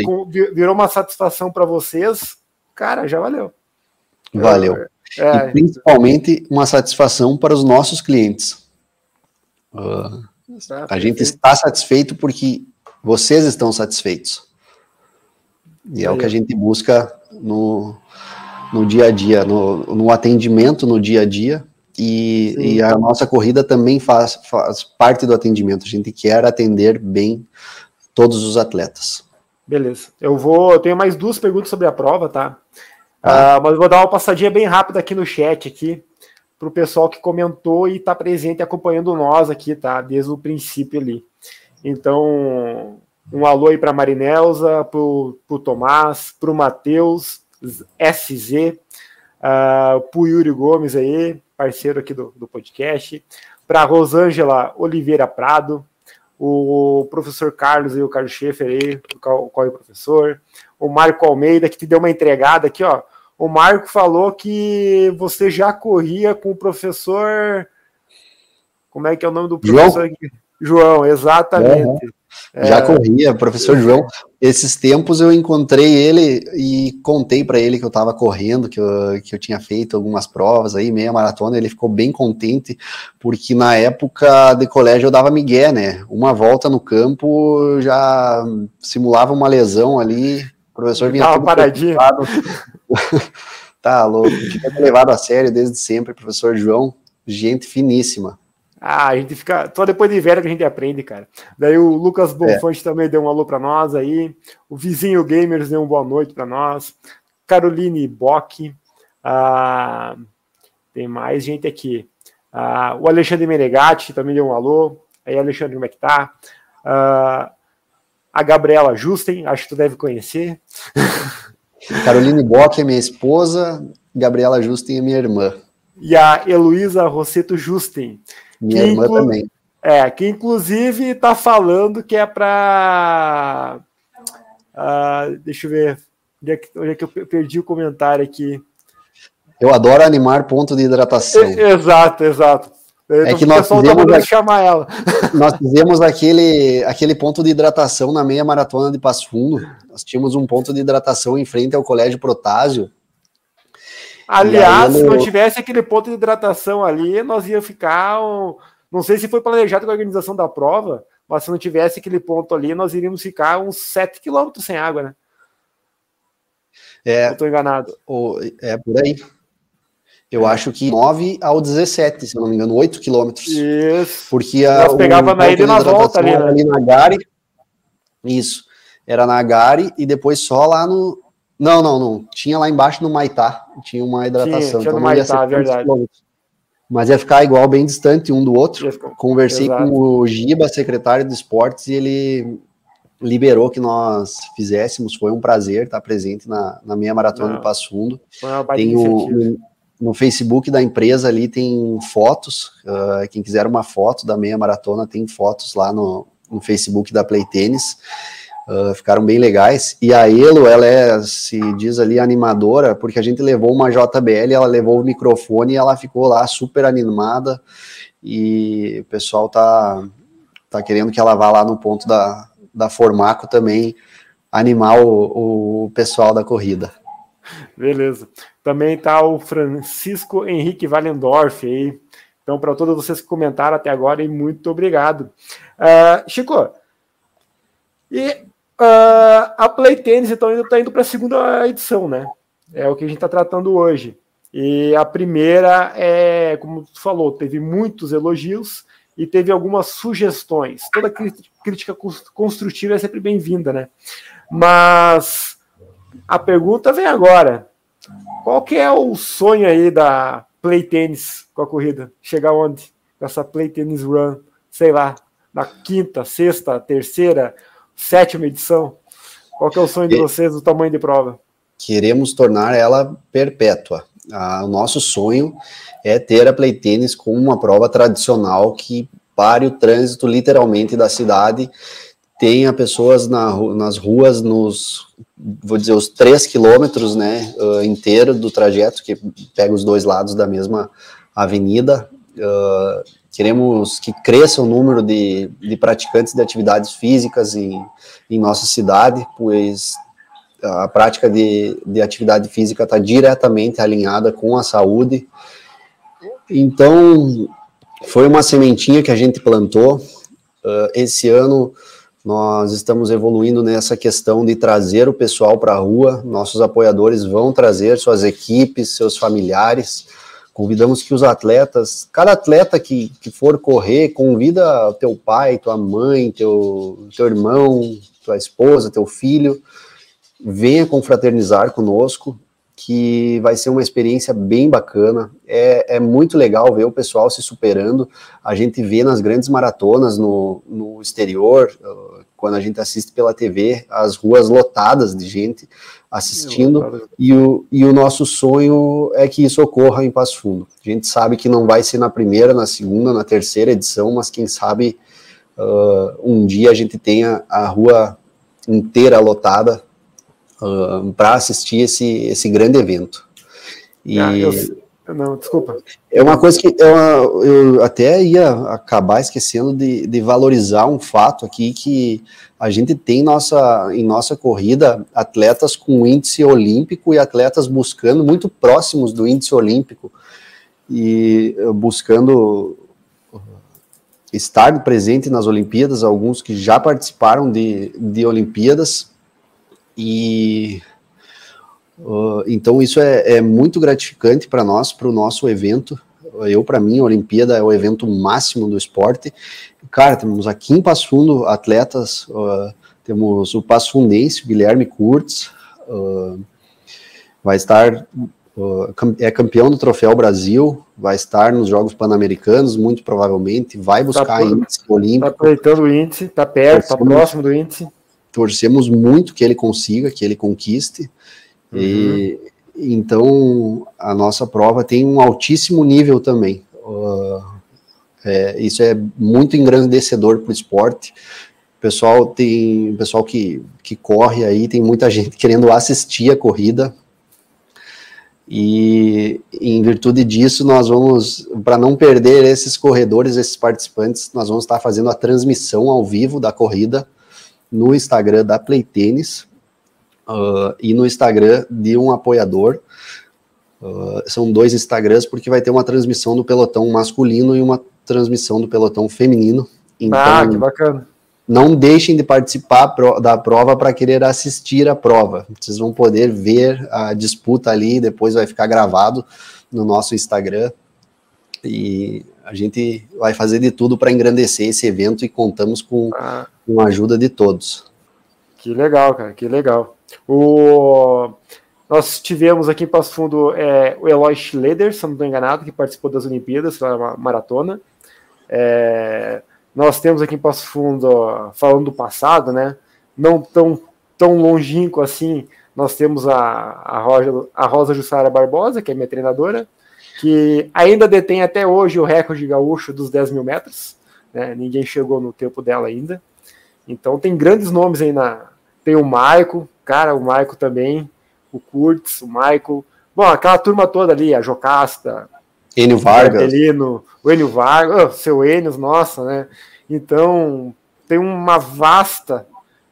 virou uma satisfação para vocês, cara, já valeu. Valeu. É, e principalmente uma satisfação para os nossos clientes. Uh, a gente está satisfeito porque vocês estão satisfeitos. E é o que a gente busca no, no dia a dia, no, no atendimento no dia a dia. E, e, a nossa corrida também faz, faz parte do atendimento. A gente quer atender bem todos os atletas. Beleza. Eu vou. Eu tenho mais duas perguntas sobre a prova, tá? Ah. Uh, mas vou dar uma passadinha bem rápida aqui no chat aqui para o pessoal que comentou e está presente acompanhando nós aqui, tá? Desde o princípio ali. Então, um alô aí para Marinelza, para o Tomás, para o Matheus, SZ, uh, para o Yuri Gomes aí, parceiro aqui do, do podcast, para Rosângela Oliveira Prado, o professor Carlos e o Carlos Schaefer aí, o qual é o professor, o Marco Almeida, que te deu uma entregada aqui, ó. O Marco falou que você já corria com o professor. Como é que é o nome do professor João, aqui? João exatamente. Já é... corria, professor João. Esses tempos eu encontrei ele e contei para ele que eu estava correndo, que eu, que eu tinha feito algumas provas aí, meia maratona. Ele ficou bem contente, porque na época de colégio eu dava migué, né? Uma volta no campo já simulava uma lesão ali. O professor vinha Tava paradinho. tá louco, tinha levado a sério desde sempre, professor João, gente finíssima. Ah, a gente fica. Só depois de velho que a gente aprende, cara. Daí o Lucas Bonfante é. também deu um alô para nós aí. O Vizinho Gamers deu uma boa noite para nós. Caroline Bock. Ah, tem mais gente aqui. Ah, o Alexandre Menegatti também deu um alô. Aí, Alexandre, como é que tá? Ah, a Gabriela Justen, acho que tu deve conhecer. Caroline Bock é minha esposa, Gabriela Justen é minha irmã. E a Heloísa Rosseto Justen. Minha que irmã também. É, que inclusive está falando que é para. Uh, ah, deixa eu ver. Onde é, que, onde é que eu perdi o comentário aqui? Eu adoro animar ponto de hidratação. exato, exato. É que nós fizemos, a... chamar ela. nós fizemos aquele, aquele ponto de hidratação na meia maratona de Passo Fundo. Nós tínhamos um ponto de hidratação em frente ao Colégio Protásio. Aliás, se não tivesse aquele ponto de hidratação ali, nós ia ficar. Um... Não sei se foi planejado com a organização da prova, mas se não tivesse aquele ponto ali, nós iríamos ficar uns 7 quilômetros sem água, né? É. Estou enganado. É por aí. Eu é. acho que 9 ao 17, se não me engano, 8 quilômetros. Isso. Porque a, Nós pegava na ida e na volta ali, né? ali na Gari. Isso. Era na Gari e depois só lá no, não, não, não. Tinha lá embaixo no Maitá, tinha uma hidratação. Tinha, tinha então Maitá, é verdade. Mas ia ficar igual, bem distante um do outro. Conversei Exato. com o Giba, secretário de esportes, e ele liberou que nós fizéssemos. Foi um prazer estar presente na, na meia maratona Não. do Passo Fundo. Tem o, no Facebook da empresa ali tem fotos. Uh, quem quiser uma foto da meia maratona, tem fotos lá no, no Facebook da Play Tênis. Uh, ficaram bem legais. E a Elo, ela é, se diz ali, animadora, porque a gente levou uma JBL, ela levou o microfone e ela ficou lá super animada. E o pessoal tá, tá querendo que ela vá lá no ponto da, da Formaco também animar o, o pessoal da corrida. Beleza. Também tá o Francisco Henrique Valendorf aí. Então, para todos vocês que comentaram até agora, muito obrigado. Uh, Chico, e Uh, a Play Tennis, então, ainda está indo para a segunda edição, né? É o que a gente está tratando hoje. E a primeira é, como tu falou, teve muitos elogios e teve algumas sugestões. Toda crítica construtiva é sempre bem-vinda, né? Mas a pergunta vem agora. Qual que é o sonho aí da Play Tennis com a corrida? Chegar onde? Com essa Play Tennis Run? Sei lá, na quinta, sexta, terceira, sétima edição. Qual que é o sonho de vocês do tamanho de prova? queremos tornar ela perpétua. Ah, o nosso sonho é ter a Play Tênis como uma prova tradicional que pare o trânsito literalmente da cidade, tenha pessoas na, nas ruas, nos, vou dizer, os três quilômetros, né, uh, inteiro do trajeto, que pega os dois lados da mesma avenida. Uh, queremos que cresça o número de, de praticantes de atividades físicas em, em nossa cidade, pois a prática de, de atividade física está diretamente alinhada com a saúde. Então, foi uma sementinha que a gente plantou. Uh, esse ano, nós estamos evoluindo nessa questão de trazer o pessoal para a rua. Nossos apoiadores vão trazer suas equipes, seus familiares. Convidamos que os atletas, cada atleta que, que for correr, convida teu pai, tua mãe, teu, teu irmão, tua esposa, teu filho, venha confraternizar conosco, que vai ser uma experiência bem bacana. É, é muito legal ver o pessoal se superando. A gente vê nas grandes maratonas no, no exterior, quando a gente assiste pela TV, as ruas lotadas de gente assistindo, e o, e o nosso sonho é que isso ocorra em Passo Fundo. A gente sabe que não vai ser na primeira, na segunda, na terceira edição, mas quem sabe uh, um dia a gente tenha a rua inteira lotada uh, para assistir esse, esse grande evento. E ah, eu, não, desculpa. É uma coisa que eu, eu até ia acabar esquecendo de, de, valorizar um fato aqui que a gente tem nossa, em nossa corrida atletas com índice olímpico e atletas buscando muito próximos do índice olímpico e buscando estar presente nas Olimpíadas, alguns que já participaram de, de Olimpíadas e uh, então isso é, é muito gratificante para nós, para o nosso evento. Eu, para mim, a Olimpíada é o evento máximo do esporte. Cara, temos aqui em Passo Fundo atletas, uh, temos o Passo Fundense, o Guilherme Kurtz, uh, vai estar é campeão do Troféu Brasil, vai estar nos Jogos Pan-Americanos, muito provavelmente, vai tá buscar tá, índice olímpico. Está aproveitando o índice, está perto, está próximo do índice torcemos muito que ele consiga, que ele conquiste. Uhum. E então a nossa prova tem um altíssimo nível também. Uh, é, isso é muito engrandecedor para o esporte. Pessoal tem pessoal que, que corre aí, tem muita gente querendo assistir a corrida. E em virtude disso, nós vamos, para não perder esses corredores, esses participantes, nós vamos estar fazendo a transmissão ao vivo da corrida no Instagram da Playtênis uh, e no Instagram de um apoiador. Uh, são dois Instagrams porque vai ter uma transmissão do pelotão masculino e uma transmissão do pelotão feminino. Então, ah, que bacana. Não deixem de participar da prova para querer assistir a prova. Vocês vão poder ver a disputa ali, depois vai ficar gravado no nosso Instagram. E a gente vai fazer de tudo para engrandecer esse evento e contamos com, ah. com a ajuda de todos. Que legal, cara, que legal. O... Nós tivemos aqui em Passo Fundo é, o Eloy Schleder, se não estou enganado, que participou das Olimpíadas, uma maratona. É, nós temos aqui em Passo Fundo, falando do passado, né? Não tão, tão longínquo assim, nós temos a, a, Rosa, a Rosa Jussara Barbosa, que é minha treinadora, que ainda detém até hoje o recorde gaúcho dos 10 mil metros. Né? Ninguém chegou no tempo dela ainda. Então tem grandes nomes aí na. Tem o Maico, cara, o Maico também, o Kurtz, o Maico. Bom, aquela turma toda ali, a Jocasta, Enio Vargas. O Enio Vargas, oh, seu Enio, nossa, né? Então tem uma vasta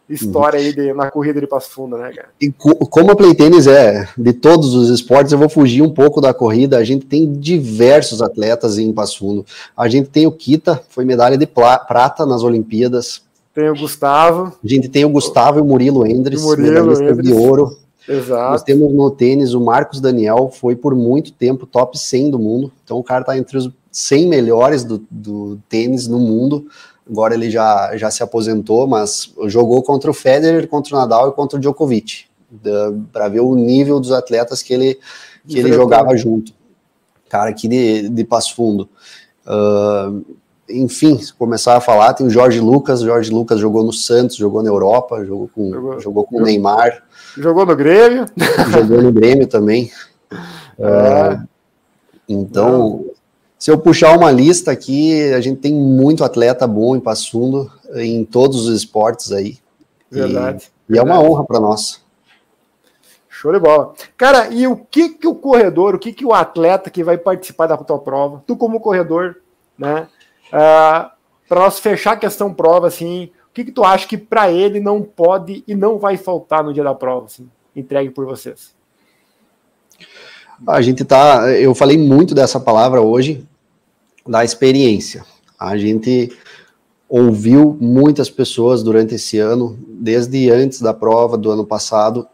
história aí de, na corrida de Passo Fundo, né, cara? E como a Play Tênis é de todos os esportes, eu vou fugir um pouco da corrida. A gente tem diversos atletas em Passo Fundo. A gente tem o Kita, foi medalha de prata nas Olimpíadas. Tem o Gustavo. A gente tem o Gustavo e o Murilo Endres, medalhista de ouro. Exato. Nós temos no tênis o Marcos Daniel, foi por muito tempo top 100 do mundo. Então o cara está entre os 100 melhores do, do tênis no mundo agora ele já, já se aposentou, mas jogou contra o Federer, contra o Nadal e contra o Djokovic, para ver o nível dos atletas que ele, que ele jogava junto. Cara aqui de, de Passo Fundo. Uh, enfim, começar a falar, tem o Jorge Lucas, o Jorge Lucas jogou no Santos, jogou na Europa, jogou com, jogou, jogou com o Neymar. Jogou no Grêmio. Jogou no Grêmio também. É. Uh, então, se eu puxar uma lista aqui, a gente tem muito atleta bom em Passundo, em todos os esportes aí. Verdade. E, verdade. e é uma honra para nós. Show de bola. Cara, e o que que o corredor, o que que o atleta que vai participar da tua prova, tu como corredor, né, uh, ah, para nós fechar a questão prova, assim, o que que tu acha que para ele não pode e não vai faltar no dia da prova, assim, entregue por vocês? A gente tá, eu falei muito dessa palavra hoje, da experiência. A gente ouviu muitas pessoas durante esse ano, desde antes da prova do ano passado,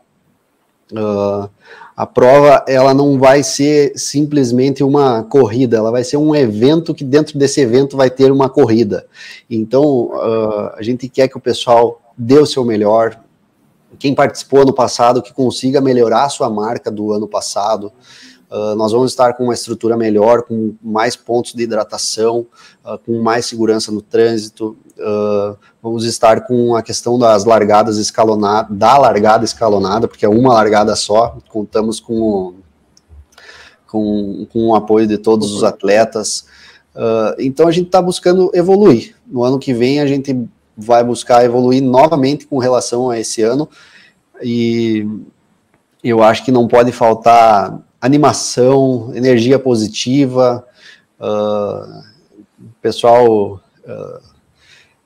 Uh, a prova ela não vai ser simplesmente uma corrida, ela vai ser um evento que dentro desse evento vai ter uma corrida. Então uh, a gente quer que o pessoal dê o seu melhor. Quem participou no passado que consiga melhorar a sua marca do ano passado. Uh, nós vamos estar com uma estrutura melhor, com mais pontos de hidratação, uh, com mais segurança no trânsito. Uh, vamos estar com a questão das largadas escalonadas, da largada escalonada, porque é uma largada só. Contamos com, com, com o apoio de todos os atletas. então a gente está buscando evoluir. No ano que vem a gente vai buscar evoluir novamente com relação a esse ano. E eu acho que não pode faltar animação, energia positiva, uh, pessoal uh,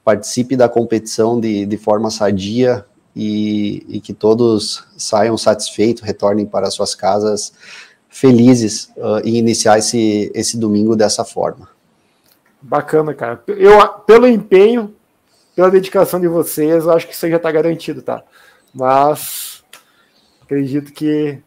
participe da competição de, de forma sadia e, e, que todos saiam satisfeitos, retornem para suas casas felizes uh, e iniciar esse, esse domingo dessa forma. Bacana, cara. Eu, pelo empenho, pela dedicação de vocês, eu acho que isso já está garantido, tá? Mas acredito que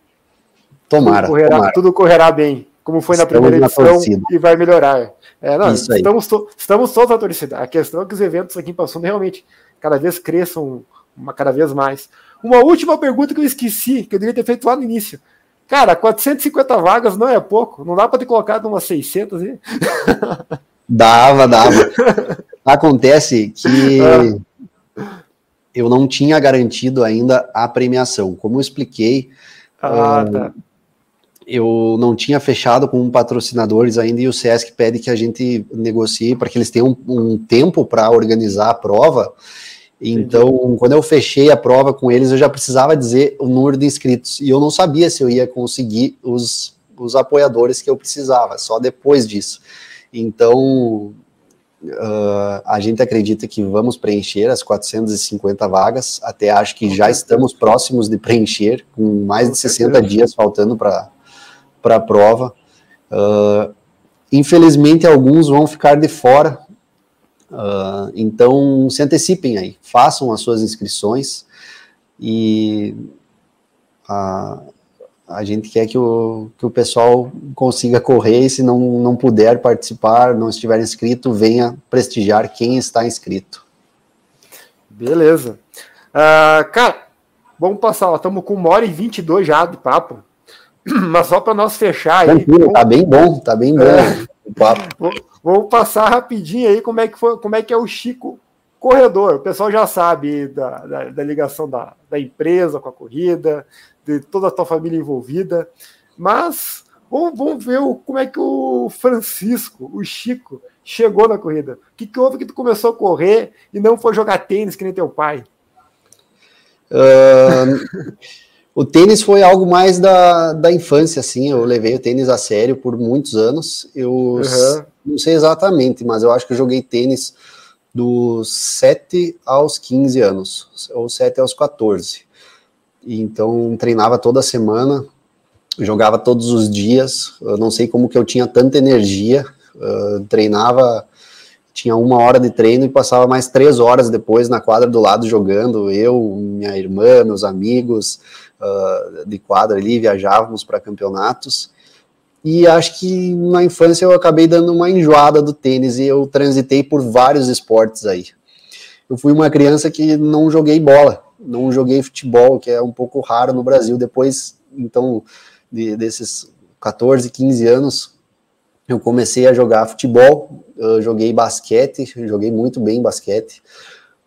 Tomara tudo correrá, tomara. Tudo correrá bem, como foi estamos na primeira edição e vai melhorar. É, não, estamos, to, estamos todos na torcida. A questão é que os eventos aqui em Passundo realmente cada vez cresçam uma, cada vez mais. Uma última pergunta que eu esqueci, que eu deveria ter feito lá no início. Cara, 450 vagas não é pouco. Não dá para ter colocado umas 600 aí? Dava, dava. Acontece que ah. eu não tinha garantido ainda a premiação. Como eu expliquei, ah, tá eu não tinha fechado com patrocinadores ainda e o SESC pede que a gente negocie para que eles tenham um, um tempo para organizar a prova. Então, Entendi. quando eu fechei a prova com eles, eu já precisava dizer o número de inscritos e eu não sabia se eu ia conseguir os, os apoiadores que eu precisava, só depois disso. Então, uh, a gente acredita que vamos preencher as 450 vagas, até acho que já estamos próximos de preencher, com mais de 60 dias faltando para para a prova. Uh, infelizmente, alguns vão ficar de fora, uh, então se antecipem aí, façam as suas inscrições e a, a gente quer que o, que o pessoal consiga correr e se não, não puder participar, não estiver inscrito, venha prestigiar quem está inscrito. Beleza. Uh, cara, vamos passar, estamos com uma hora e 22 já de papo. Mas só para nós fechar aí. Tranquilo, tá bem bom, tá bem bom. É, vamos passar rapidinho aí como é que foi, como é que é o Chico corredor. O pessoal já sabe da, da, da ligação da, da empresa com a corrida, de toda a tua família envolvida. Mas vamos, vamos ver o, como é que o Francisco, o Chico, chegou na corrida. O que, que houve que tu começou a correr e não foi jogar tênis que nem teu pai? Uh, O tênis foi algo mais da, da infância, assim. Eu levei o tênis a sério por muitos anos. Eu uhum. não sei exatamente, mas eu acho que eu joguei tênis dos 7 aos 15 anos, ou 7 aos 14. Então, treinava toda semana, jogava todos os dias. Eu não sei como que eu tinha tanta energia. Uh, treinava, tinha uma hora de treino e passava mais três horas depois na quadra do lado jogando. Eu, minha irmã, meus amigos uh, de quadra ali, viajávamos para campeonatos. E acho que na infância eu acabei dando uma enjoada do tênis e eu transitei por vários esportes aí. Eu fui uma criança que não joguei bola, não joguei futebol, que é um pouco raro no Brasil. Depois, então, de, desses 14, 15 anos, eu comecei a jogar futebol, joguei basquete, joguei muito bem basquete,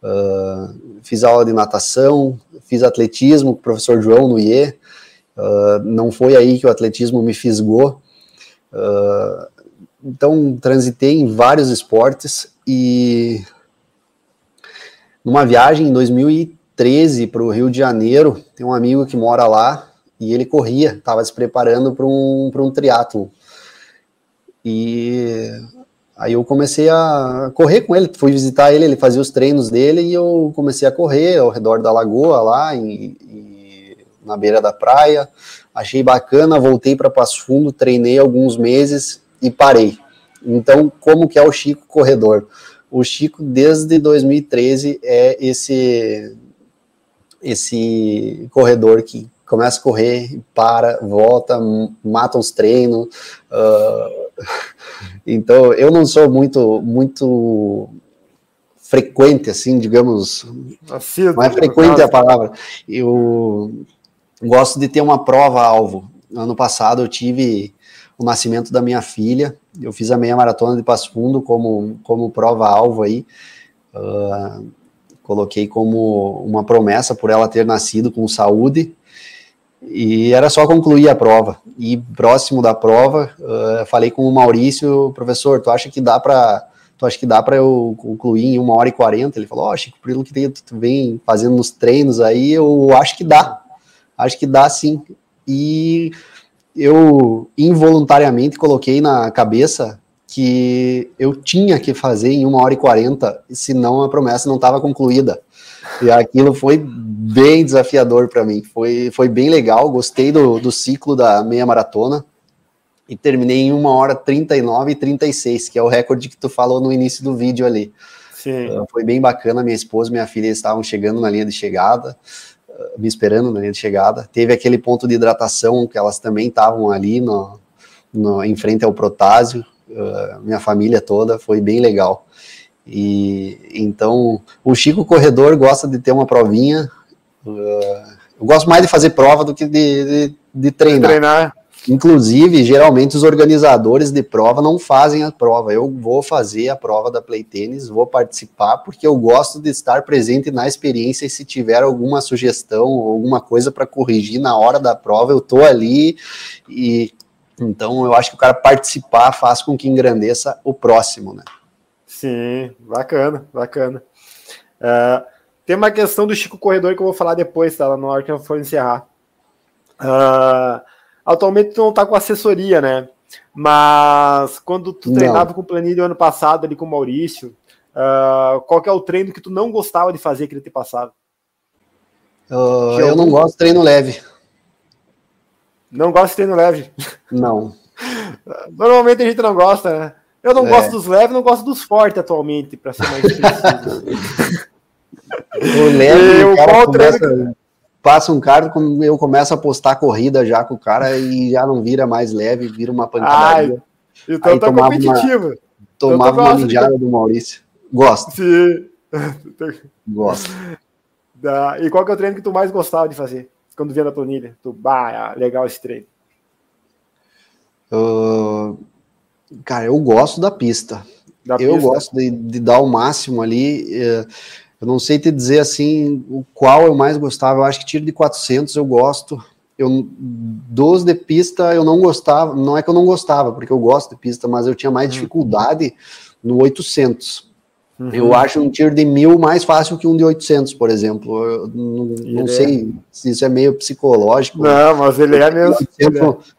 uh, fiz aula de natação, fiz atletismo com o professor João no IE, uh, não foi aí que o atletismo me fisgou, uh, então transitei em vários esportes e numa viagem em 2013 para o Rio de Janeiro, tem um amigo que mora lá e ele corria, estava se preparando para um, um triatlo. E aí eu comecei a correr com ele, fui visitar ele, ele fazia os treinos dele e eu comecei a correr ao redor da lagoa lá, em, em, na beira da praia. Achei bacana, voltei para Passo Fundo, treinei alguns meses e parei. Então, como que é o Chico corredor? O Chico, desde 2013, é esse, esse corredor que começa a correr, para, volta, mata os treinos. Uh, então, eu não sou muito, muito frequente, assim, digamos. Assíduo, não é frequente a palavra. Eu gosto de ter uma prova-alvo. Ano passado eu tive o nascimento da minha filha. Eu fiz a meia maratona de Passo Fundo como, como prova-alvo aí. Uh, coloquei como uma promessa por ela ter nascido com saúde. E era só concluir a prova. E próximo da prova, uh, falei com o Maurício, professor, tu acha que dá para tu acha que dá para eu concluir em uma hora e quarenta? Ele falou, ó, oh, Chico, pelo que tu vem fazendo nos treinos aí, eu acho que dá. Acho que dá sim. E eu involuntariamente coloquei na cabeça que eu tinha que fazer em uma hora e quarenta, senão a promessa não estava concluída. E aquilo foi bem desafiador para mim. Foi, foi bem legal, gostei do, do ciclo da meia maratona. E terminei em uma hora 39 e 36, que é o recorde que tu falou no início do vídeo ali. Uh, foi bem bacana. Minha esposa e minha filha estavam chegando na linha de chegada me esperando na linha de chegada. Teve aquele ponto de hidratação que elas também estavam ali no, no, em frente ao Protásio, uh, minha família toda, foi bem legal. E então o Chico Corredor gosta de ter uma provinha. Uh, eu gosto mais de fazer prova do que de, de, de treinar. De treinar. Inclusive, geralmente os organizadores de prova não fazem a prova. Eu vou fazer a prova da Play Tennis, vou participar, porque eu gosto de estar presente na experiência e se tiver alguma sugestão, alguma coisa para corrigir na hora da prova, eu estou ali e então eu acho que o cara participar faz com que engrandeça o próximo, né? Sim, bacana, bacana. Uh, tem uma questão do Chico Corredor que eu vou falar depois, tá? Na hora que eu for encerrar. Uh, Atualmente tu não tá com assessoria, né? Mas quando tu não. treinava com o planilha ano passado ali com o Maurício, uh, qual que é o treino que tu não gostava de fazer que ele te passava? Uh, eu não gosto de treino leve. Não gosto de treino leve? Não. Normalmente a gente não gosta, né? Eu não é. gosto dos leves, não gosto dos fortes atualmente, para ser mais preciso. o leve, o cara começa... treino passa um cara, eu começo a postar corrida já com o cara e já não vira mais leve, vira uma pancada. Então tá competitivo. Uma, tomava uma mijada do Maurício. Gosto. Sim. Gosto. Da... E qual que é o treino que tu mais gostava de fazer? Quando via na planilha? Tu, bah, legal esse treino. Uh, cara, eu gosto da pista. Da eu pista. gosto de, de, dar o máximo ali. Uh, eu não sei te dizer assim o qual eu mais gostava. Eu acho que tiro de 400 eu gosto. Eu, dos de pista eu não gostava. Não é que eu não gostava, porque eu gosto de pista, mas eu tinha mais uhum. dificuldade no 800. Uhum. Eu acho um tiro de mil mais fácil que um de 800, por exemplo. Eu não, não sei é... se isso é meio psicológico. Não, mas ele é mesmo. 800,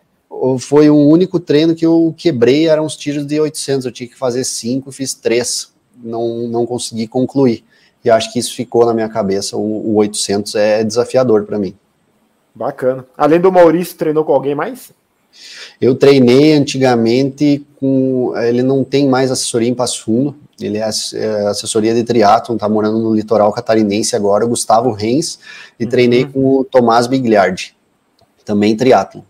foi o único treino que eu quebrei, eram os tiros de 800. Eu tinha que fazer cinco, fiz três. Não, não consegui concluir e acho que isso ficou na minha cabeça. O, o 800 é desafiador para mim. Bacana. Além do Maurício, treinou com alguém mais? Eu treinei antigamente com. Ele não tem mais assessoria em Passo Fundo, ele é, é assessoria de triatlon, tá morando no litoral catarinense agora, Gustavo Reis, e uhum. treinei com o Tomás Bigliardi, também triatlon.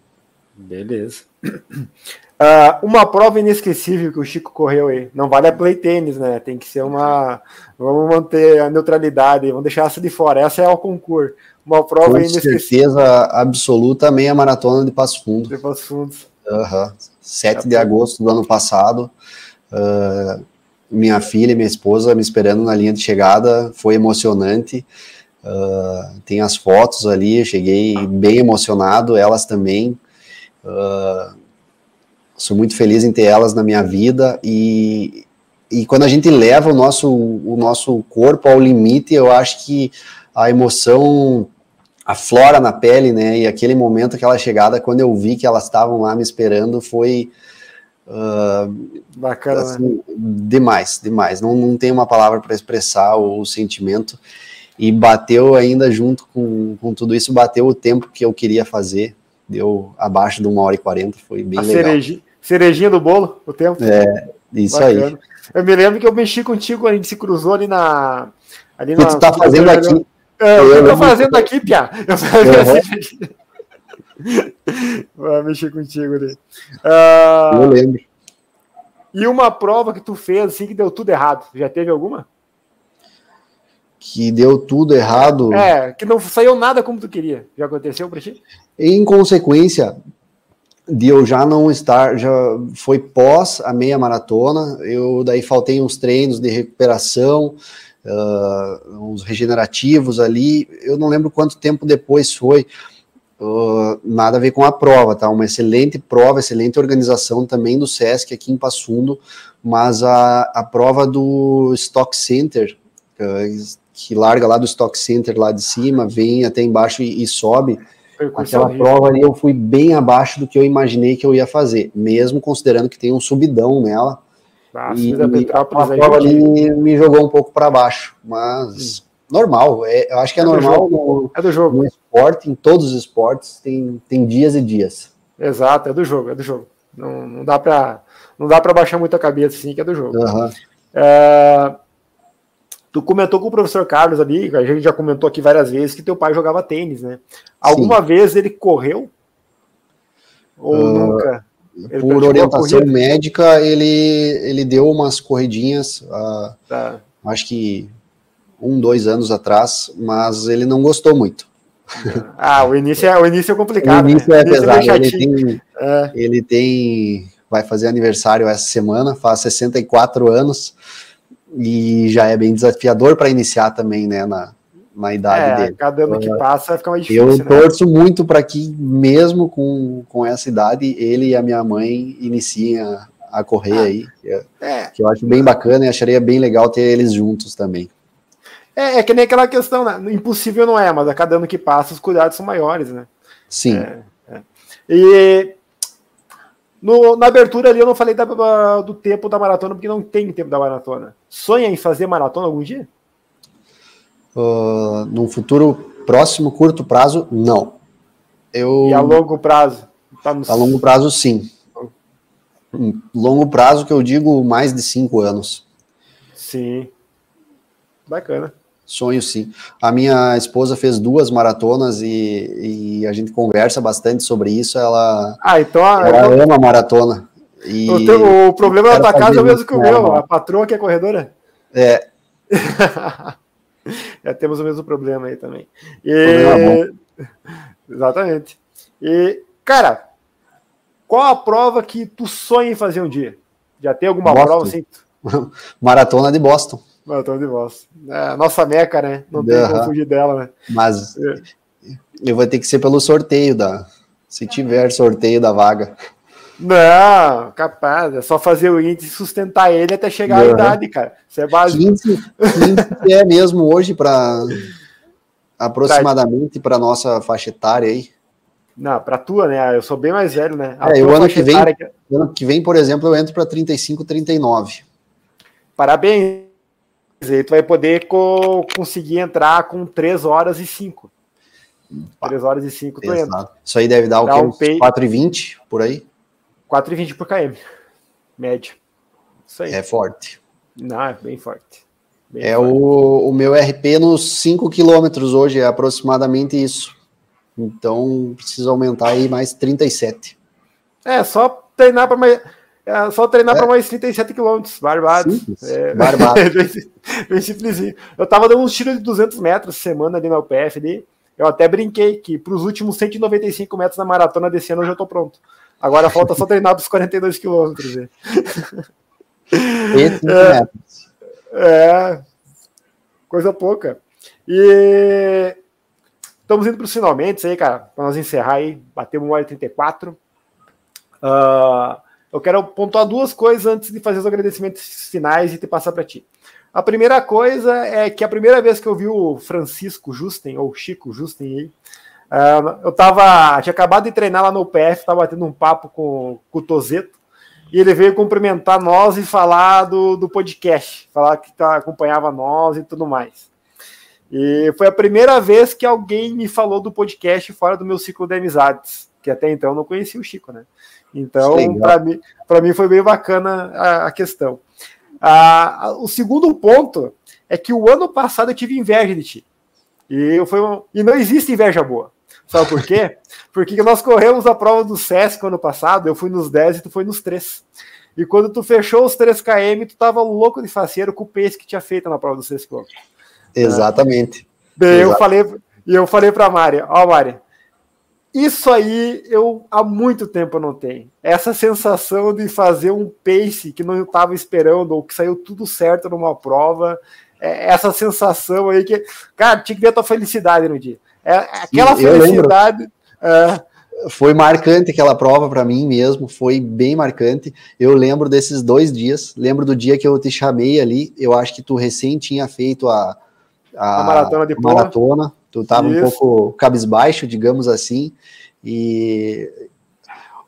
Beleza. Uh, uma prova inesquecível que o Chico correu aí. Não vale a play tênis, né? Tem que ser uma. Vamos manter a neutralidade, vamos deixar essa de fora. Essa é o concurso. Uma prova Com inesquecível. certeza absoluta, meia maratona de Passo Fundo. De Passo Fundo. Uhum. 7 de agosto do ano passado. Uh, minha filha e minha esposa me esperando na linha de chegada, foi emocionante. Uh, tem as fotos ali, cheguei bem emocionado, elas também. Uh, sou muito feliz em ter elas na minha vida e, e quando a gente leva o nosso, o nosso corpo ao limite, eu acho que a emoção aflora na pele, né? E aquele momento, aquela chegada, quando eu vi que elas estavam lá me esperando, foi uh, bacana, assim, né? demais, demais. Não, não tem uma palavra para expressar o, o, sentimento. E bateu ainda junto com, com tudo isso, bateu o tempo que eu queria fazer. Deu abaixo de uma hora e quarenta, foi bem a legal. Cerejinha, cerejinha do bolo, o tempo. É, isso bacana. aí. Eu me lembro que eu mexi contigo, a gente se cruzou ali na. Ali que na, tu tá fazendo aqui? É, o que eu tô fazendo aqui, Pia? Eu uhum. Vou mexer contigo ali. Uh, eu lembro. E uma prova que tu fez assim que deu tudo errado. Já teve alguma? Que deu tudo errado. É, que não saiu nada como tu queria. Já aconteceu pra ti? Em consequência, de eu já não estar, já foi pós a meia maratona, eu daí faltei uns treinos de recuperação, uh, uns regenerativos ali, eu não lembro quanto tempo depois foi, uh, nada a ver com a prova, tá? Uma excelente prova, excelente organização também do SESC aqui em Passundo, mas a, a prova do Stock Center, que larga lá do Stock Center lá de cima, vem até embaixo e, e sobe, Aquela prova ali eu fui bem abaixo do que eu imaginei que eu ia fazer, mesmo considerando que tem um subidão nela. Ah, e, a prova ali me jogou um pouco para baixo, mas Sim. normal. É, eu acho que é, é normal no, é do jogo. no esporte, em todos os esportes, tem, tem dias e dias. Exato, é do jogo, é do jogo. Não, não dá para não dá para baixar muito a cabeça assim, que é do jogo. Uhum. É, Tu comentou com o professor Carlos ali, a gente já comentou aqui várias vezes que teu pai jogava tênis, né? Alguma Sim. vez ele correu? Ou uh, nunca? Ele por orientação médica, ele, ele deu umas corridinhas, uh, tá. acho que um, dois anos atrás, mas ele não gostou muito. Ah, o início é, o início é complicado. O início né? é é pesado. É ele, tem, é. ele tem. Vai fazer aniversário essa semana, faz 64 anos e já é bem desafiador para iniciar também, né, na, na idade é, dele. Cada ano que então, passa vai ficar mais difícil. Eu né? torço muito para que, mesmo com, com essa idade, ele e a minha mãe iniciem a, a correr ah, aí, que, é, é, que eu acho bem bacana e acharia bem legal ter eles juntos também. É, é que nem aquela questão, né? impossível não é, mas a cada ano que passa os cuidados são maiores, né? Sim. É, é. e no, na abertura ali eu não falei da, do tempo da maratona, porque não tem tempo da maratona. Sonha em fazer maratona algum dia? Uh, num futuro próximo, curto prazo, não. Eu... E a longo prazo? Tá no... A longo prazo, sim. Longo prazo que eu digo mais de cinco anos. Sim. Bacana. Sonho sim. A minha esposa fez duas maratonas e, e a gente conversa bastante sobre isso. Ela, ah, então, ela ama maratona. E o, teu, o problema da tua casa é o mesmo que o meu. A patroa que é corredora? É. Já temos o mesmo problema aí também. E... Exatamente. E, cara, qual a prova que tu sonha em fazer um dia? Já tem alguma Boston. prova assim? Maratona de Boston. Maratona de Boston. É, nossa meca, né? Não tem uhum. como fugir dela, né? Mas é. eu vou ter que ser pelo sorteio da. Se tiver sorteio da vaga. Não, capaz. É só fazer o índice e sustentar ele até chegar uhum. à idade, cara. Isso é básico. 15, 15 é mesmo hoje para aproximadamente para nossa faixa etária aí. Não, para tua, né? Eu sou bem mais velho, né? A é, o ano que vem, que... ano que vem, por exemplo, eu entro para 35, 39. Parabéns aí tu vai poder co conseguir entrar com 3 horas e 5. 3 horas e 5 tu entra. Isso aí deve dar o quê? Um pay... 4,20 por aí? 4,20 por km. Média. Isso aí. É forte. Não, é bem forte. Bem é forte. O, o meu RP nos 5 quilômetros hoje, é aproximadamente isso. Então precisa aumentar aí mais 37. É, só treinar para mais é só treinar é. para mais 37 quilômetros, barbado. É, barbado. bem, simplesinho. Eu tava dando uns tiros de 200 metros semana ali na UPF. Ali. Eu até brinquei que para os últimos 195 metros na maratona desse ano eu já tô pronto. Agora falta só treinar para os 42 quilômetros. É, é, coisa pouca. E estamos indo para os finalmente aí, cara, para nós encerrar aí, batemos 1 hora e 34. Uh, eu quero pontuar duas coisas antes de fazer os agradecimentos finais e te passar para ti. A primeira coisa é que a primeira vez que eu vi o Francisco Justen, ou Chico Justen uh, eu tava, tinha acabado de treinar lá no PF, tava batendo um papo com, com o Tozeto, e ele veio cumprimentar nós e falar do, do podcast, falar que tá, acompanhava nós e tudo mais. E foi a primeira vez que alguém me falou do podcast fora do meu ciclo de amizades, que até então eu não conhecia o Chico, né? Então, para mim, mim foi bem bacana a, a questão. Ah, o segundo ponto é que o ano passado eu tive inveja de ti. E, foi um, e não existe inveja boa. Sabe por quê? Porque nós corremos a prova do SESC ano passado, eu fui nos 10 e tu foi nos 3. E quando tu fechou os 3 km, tu tava louco de faceiro com o pace que tinha feito na prova do 6 km. Exatamente. Daí eu falei, e eu falei para Mari, ó, Mari, isso aí eu há muito tempo não tenho. Essa sensação de fazer um pace que não estava esperando, ou que saiu tudo certo numa prova. É essa sensação aí que, cara, tinha que ver a tua felicidade no dia. É, aquela Sim, felicidade. É... Foi marcante aquela prova para mim mesmo, foi bem marcante. Eu lembro desses dois dias, lembro do dia que eu te chamei ali. Eu acho que tu recém tinha feito a, a, a maratona de maratona. Tu estava um pouco cabisbaixo, digamos assim, e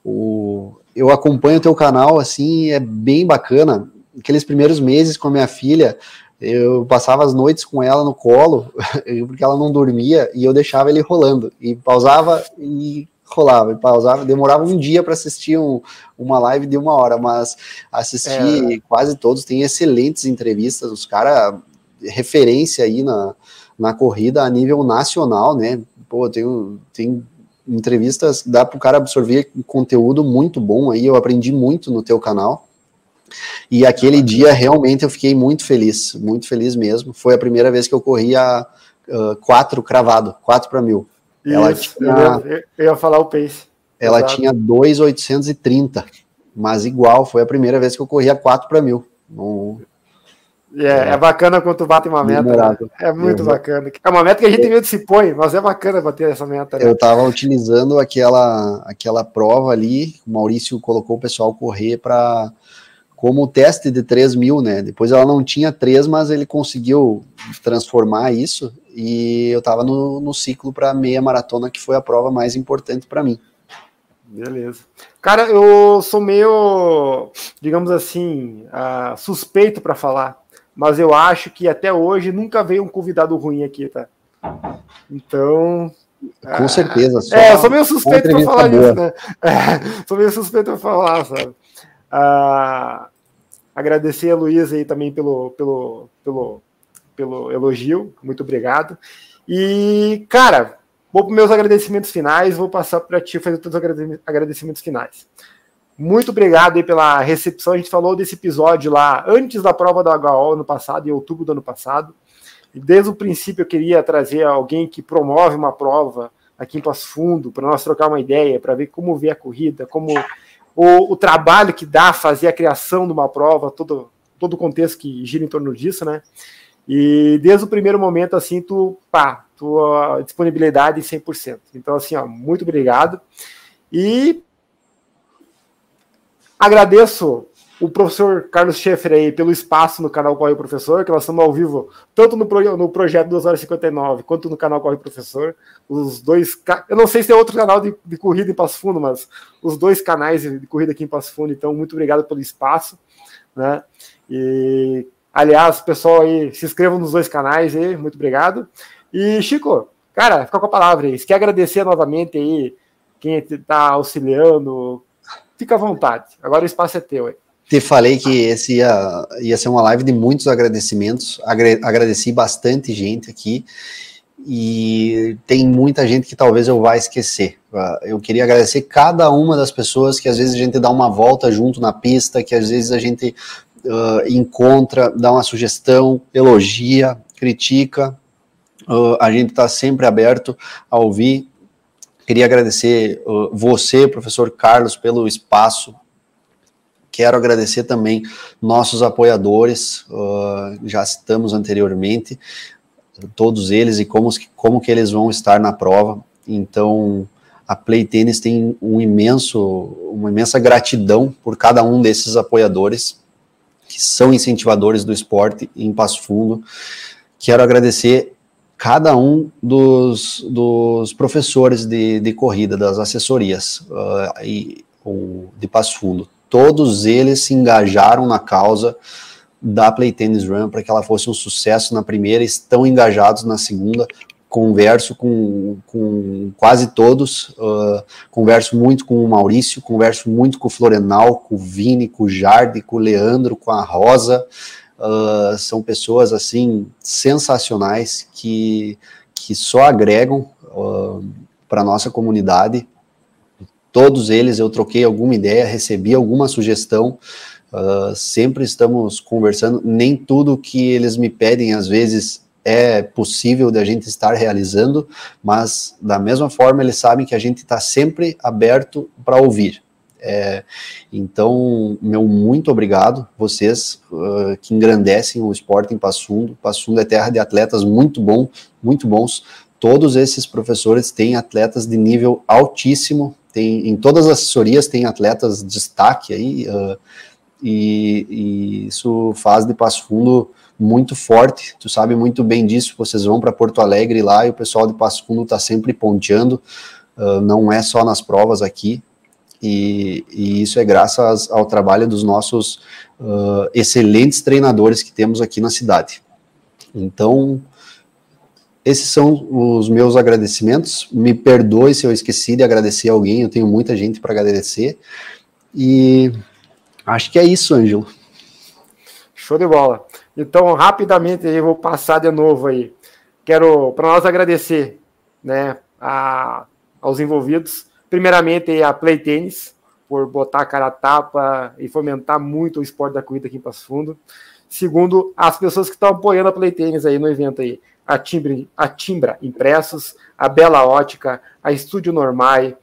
o, eu acompanho o teu canal, assim, é bem bacana. Aqueles primeiros meses com a minha filha, eu passava as noites com ela no colo, porque ela não dormia, e eu deixava ele rolando, e pausava e rolava, e pausava, demorava um dia para assistir um, uma live de uma hora, mas assisti é. quase todos, tem excelentes entrevistas, os caras, referência aí na, na corrida a nível nacional, né? Pô, tem, tem entrevistas, dá para o cara absorver conteúdo muito bom aí, eu aprendi muito no teu canal. E aquele dia realmente eu fiquei muito feliz, muito feliz mesmo. Foi a primeira vez que eu corri a uh, quatro cravado, quatro para mil. Isso, ela tinha, eu, eu ia falar o pace. Ela Exato. tinha 2,830, mas igual, foi a primeira vez que eu corri a quatro para mil. No, é, é, é bacana quando tu bate uma meta. Né? É muito bacana. É uma meta que a gente meio se põe, mas é bacana bater essa meta. Né? Eu estava utilizando aquela, aquela prova ali, o Maurício colocou o pessoal correr para como teste de 3 mil, né? Depois ela não tinha 3, mas ele conseguiu transformar isso e eu estava no, no ciclo para meia maratona, que foi a prova mais importante para mim. Beleza. Cara, eu sou meio, digamos assim, uh, suspeito para falar mas eu acho que até hoje nunca veio um convidado ruim aqui, tá? Então. Com certeza. é, eu sou meio suspeito para falar boa. isso, né? É, sou meio suspeito para falar, sabe? Ah, agradecer a Luísa aí também pelo, pelo, pelo, pelo elogio, muito obrigado. E, cara, vou para meus agradecimentos finais, vou passar para ti fazer todos os agradecimentos finais. Muito obrigado aí pela recepção. A gente falou desse episódio lá antes da prova da HO no passado, em outubro do ano passado. Desde o princípio eu queria trazer alguém que promove uma prova aqui em Passo Fundo, para nós trocar uma ideia, para ver como ver a corrida, como o, o, trabalho que dá fazer a criação de uma prova, todo, todo o contexto que gira em torno disso, né? E desde o primeiro momento, assim, tu, pá, tua disponibilidade 100%. Então, assim, ó, muito obrigado. E Agradeço o professor Carlos Schaeffer aí pelo espaço no canal Corre Professor, que nós estamos ao vivo, tanto no, no projeto 2 horas e 59, quanto no canal Corre Professor. Os dois. Eu não sei se tem outro canal de, de, corrida em Passo Fundo, mas os dois canais de, corrida aqui em Passo Fundo, então, muito obrigado pelo espaço. Né? E, aliás, pessoal aí, se inscrevam nos dois canais aí, muito obrigado. E, Chico, cara, fica com a palavra aí. Quer agradecer novamente aí quem está auxiliando, fica à vontade. Agora o espaço é teu aí. Te falei que esse ia, ia ser uma live de muitos agradecimentos. agradeci bastante gente aqui e tem muita gente que talvez eu vá esquecer. Eu queria agradecer cada uma das pessoas que às vezes a gente dá uma volta junto na pista, que às vezes a gente uh, encontra, dá uma sugestão, elogia, critica. Uh, a gente está sempre aberto a ouvir Queria agradecer uh, você, professor Carlos, pelo espaço. Quero agradecer também nossos apoiadores, uh, já citamos anteriormente, todos eles e como, como que eles vão estar na prova. Então, a Play Tennis tem um imenso, uma imensa gratidão por cada um desses apoiadores que são incentivadores do esporte em Passo Fundo. Quero agradecer cada um dos, dos professores de, de corrida, das assessorias uh, e, de Passo Fundo. Todos eles se engajaram na causa da Play Tennis Run para que ela fosse um sucesso na primeira, estão engajados na segunda. Converso com, com quase todos, uh, converso muito com o Maurício, converso muito com o Florenal, com o Vini, com o Jardim, com o Leandro, com a Rosa, Uh, são pessoas assim sensacionais que, que só agregam uh, para a nossa comunidade. Todos eles eu troquei alguma ideia, recebi alguma sugestão. Uh, sempre estamos conversando. Nem tudo que eles me pedem, às vezes, é possível de a gente estar realizando, mas da mesma forma eles sabem que a gente está sempre aberto para ouvir. É, então, meu muito obrigado, vocês uh, que engrandecem o esporte em. Passo Fundo é terra de atletas muito bom, muito bons. Todos esses professores têm atletas de nível altíssimo. Tem, em todas as assessorias tem atletas de destaque aí, uh, e, e, isso faz de Passo Fundo muito forte. Tu sabe muito bem disso. Vocês vão para Porto Alegre lá e o pessoal de Passo Fundo está sempre ponteando. Uh, não é só nas provas aqui, e, e isso é graças ao trabalho dos nossos uh, excelentes treinadores que temos aqui na cidade. Então, esses são os meus agradecimentos. Me perdoe se eu esqueci de agradecer alguém, eu tenho muita gente para agradecer. E acho que é isso, Ângelo. Show de bola. Então, rapidamente, eu vou passar de novo aí. Quero, para nós, agradecer né, a, aos envolvidos Primeiramente, a Play Tênis, por botar a cara a tapa e fomentar muito o esporte da corrida aqui em Passo Fundo. Segundo, as pessoas que estão apoiando a Play Tênis aí no evento aí. A Timbra, a Timbra Impressos, a Bela Ótica, a Estúdio Normai,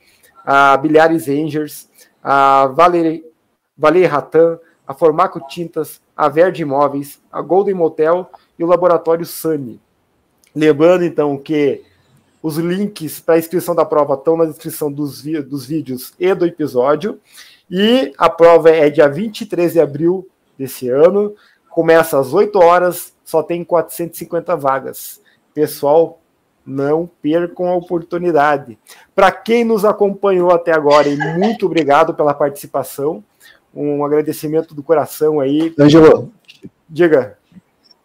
a Bilhares Rangers, a Valer Ratan, a Formaco Tintas, a Verde Imóveis, a Golden Motel e o Laboratório Sunny. Lembrando, então, que os links para a inscrição da prova estão na descrição dos, dos vídeos e do episódio. E a prova é dia 23 de abril desse ano. Começa às 8 horas, só tem 450 vagas. Pessoal, não percam a oportunidade. Para quem nos acompanhou até agora, e muito obrigado pela participação. Um agradecimento do coração aí. Ângelo, diga.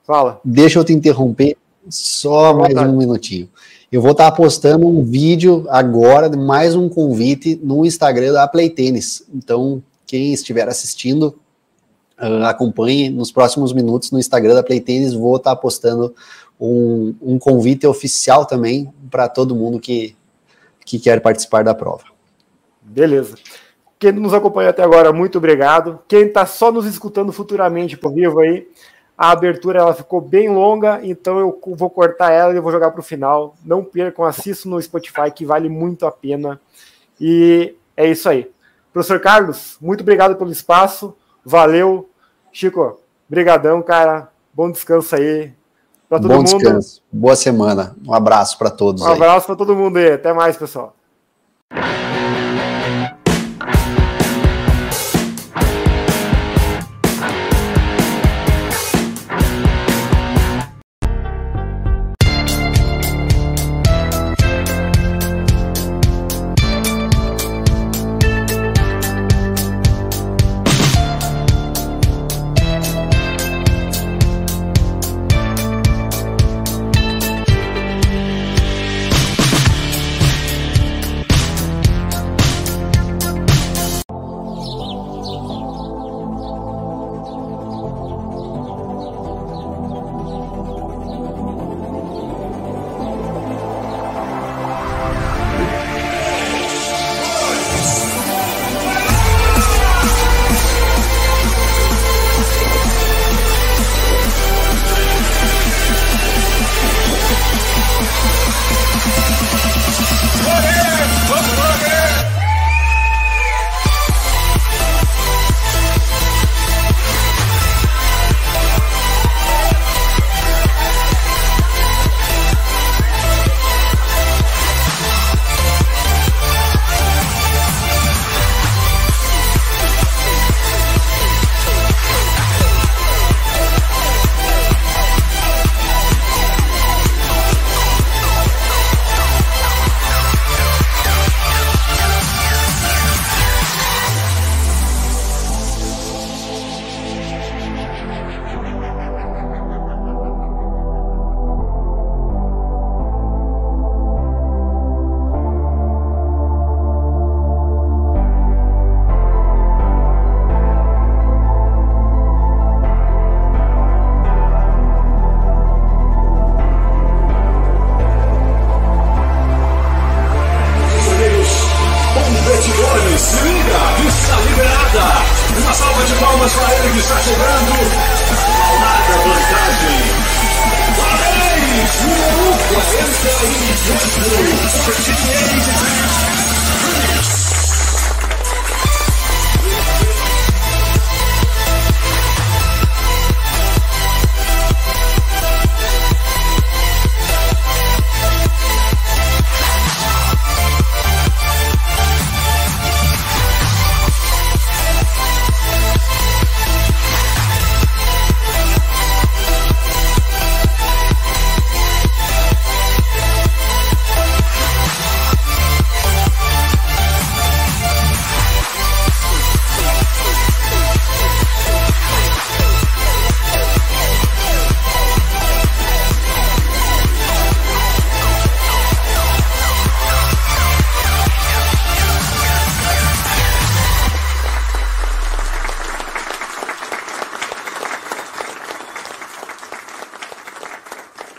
Fala. Deixa eu te interromper só mais um minutinho. Eu vou estar postando um vídeo agora mais um convite no Instagram da Play Tênis. Então, quem estiver assistindo, uh, acompanhe nos próximos minutos no Instagram da Play Tênis. Vou estar postando um, um convite oficial também para todo mundo que, que quer participar da prova. Beleza. Quem nos acompanha até agora, muito obrigado. Quem está só nos escutando futuramente por vivo aí, a abertura ela ficou bem longa, então eu vou cortar ela e vou jogar para o final. Não percam, assistam no Spotify, que vale muito a pena. E é isso aí. Professor Carlos, muito obrigado pelo espaço. Valeu. Chico, brigadão, cara. Bom descanso aí. Para todo Bom mundo. descanso. Boa semana. Um abraço para todos. Um abraço para todo mundo aí. Até mais, pessoal.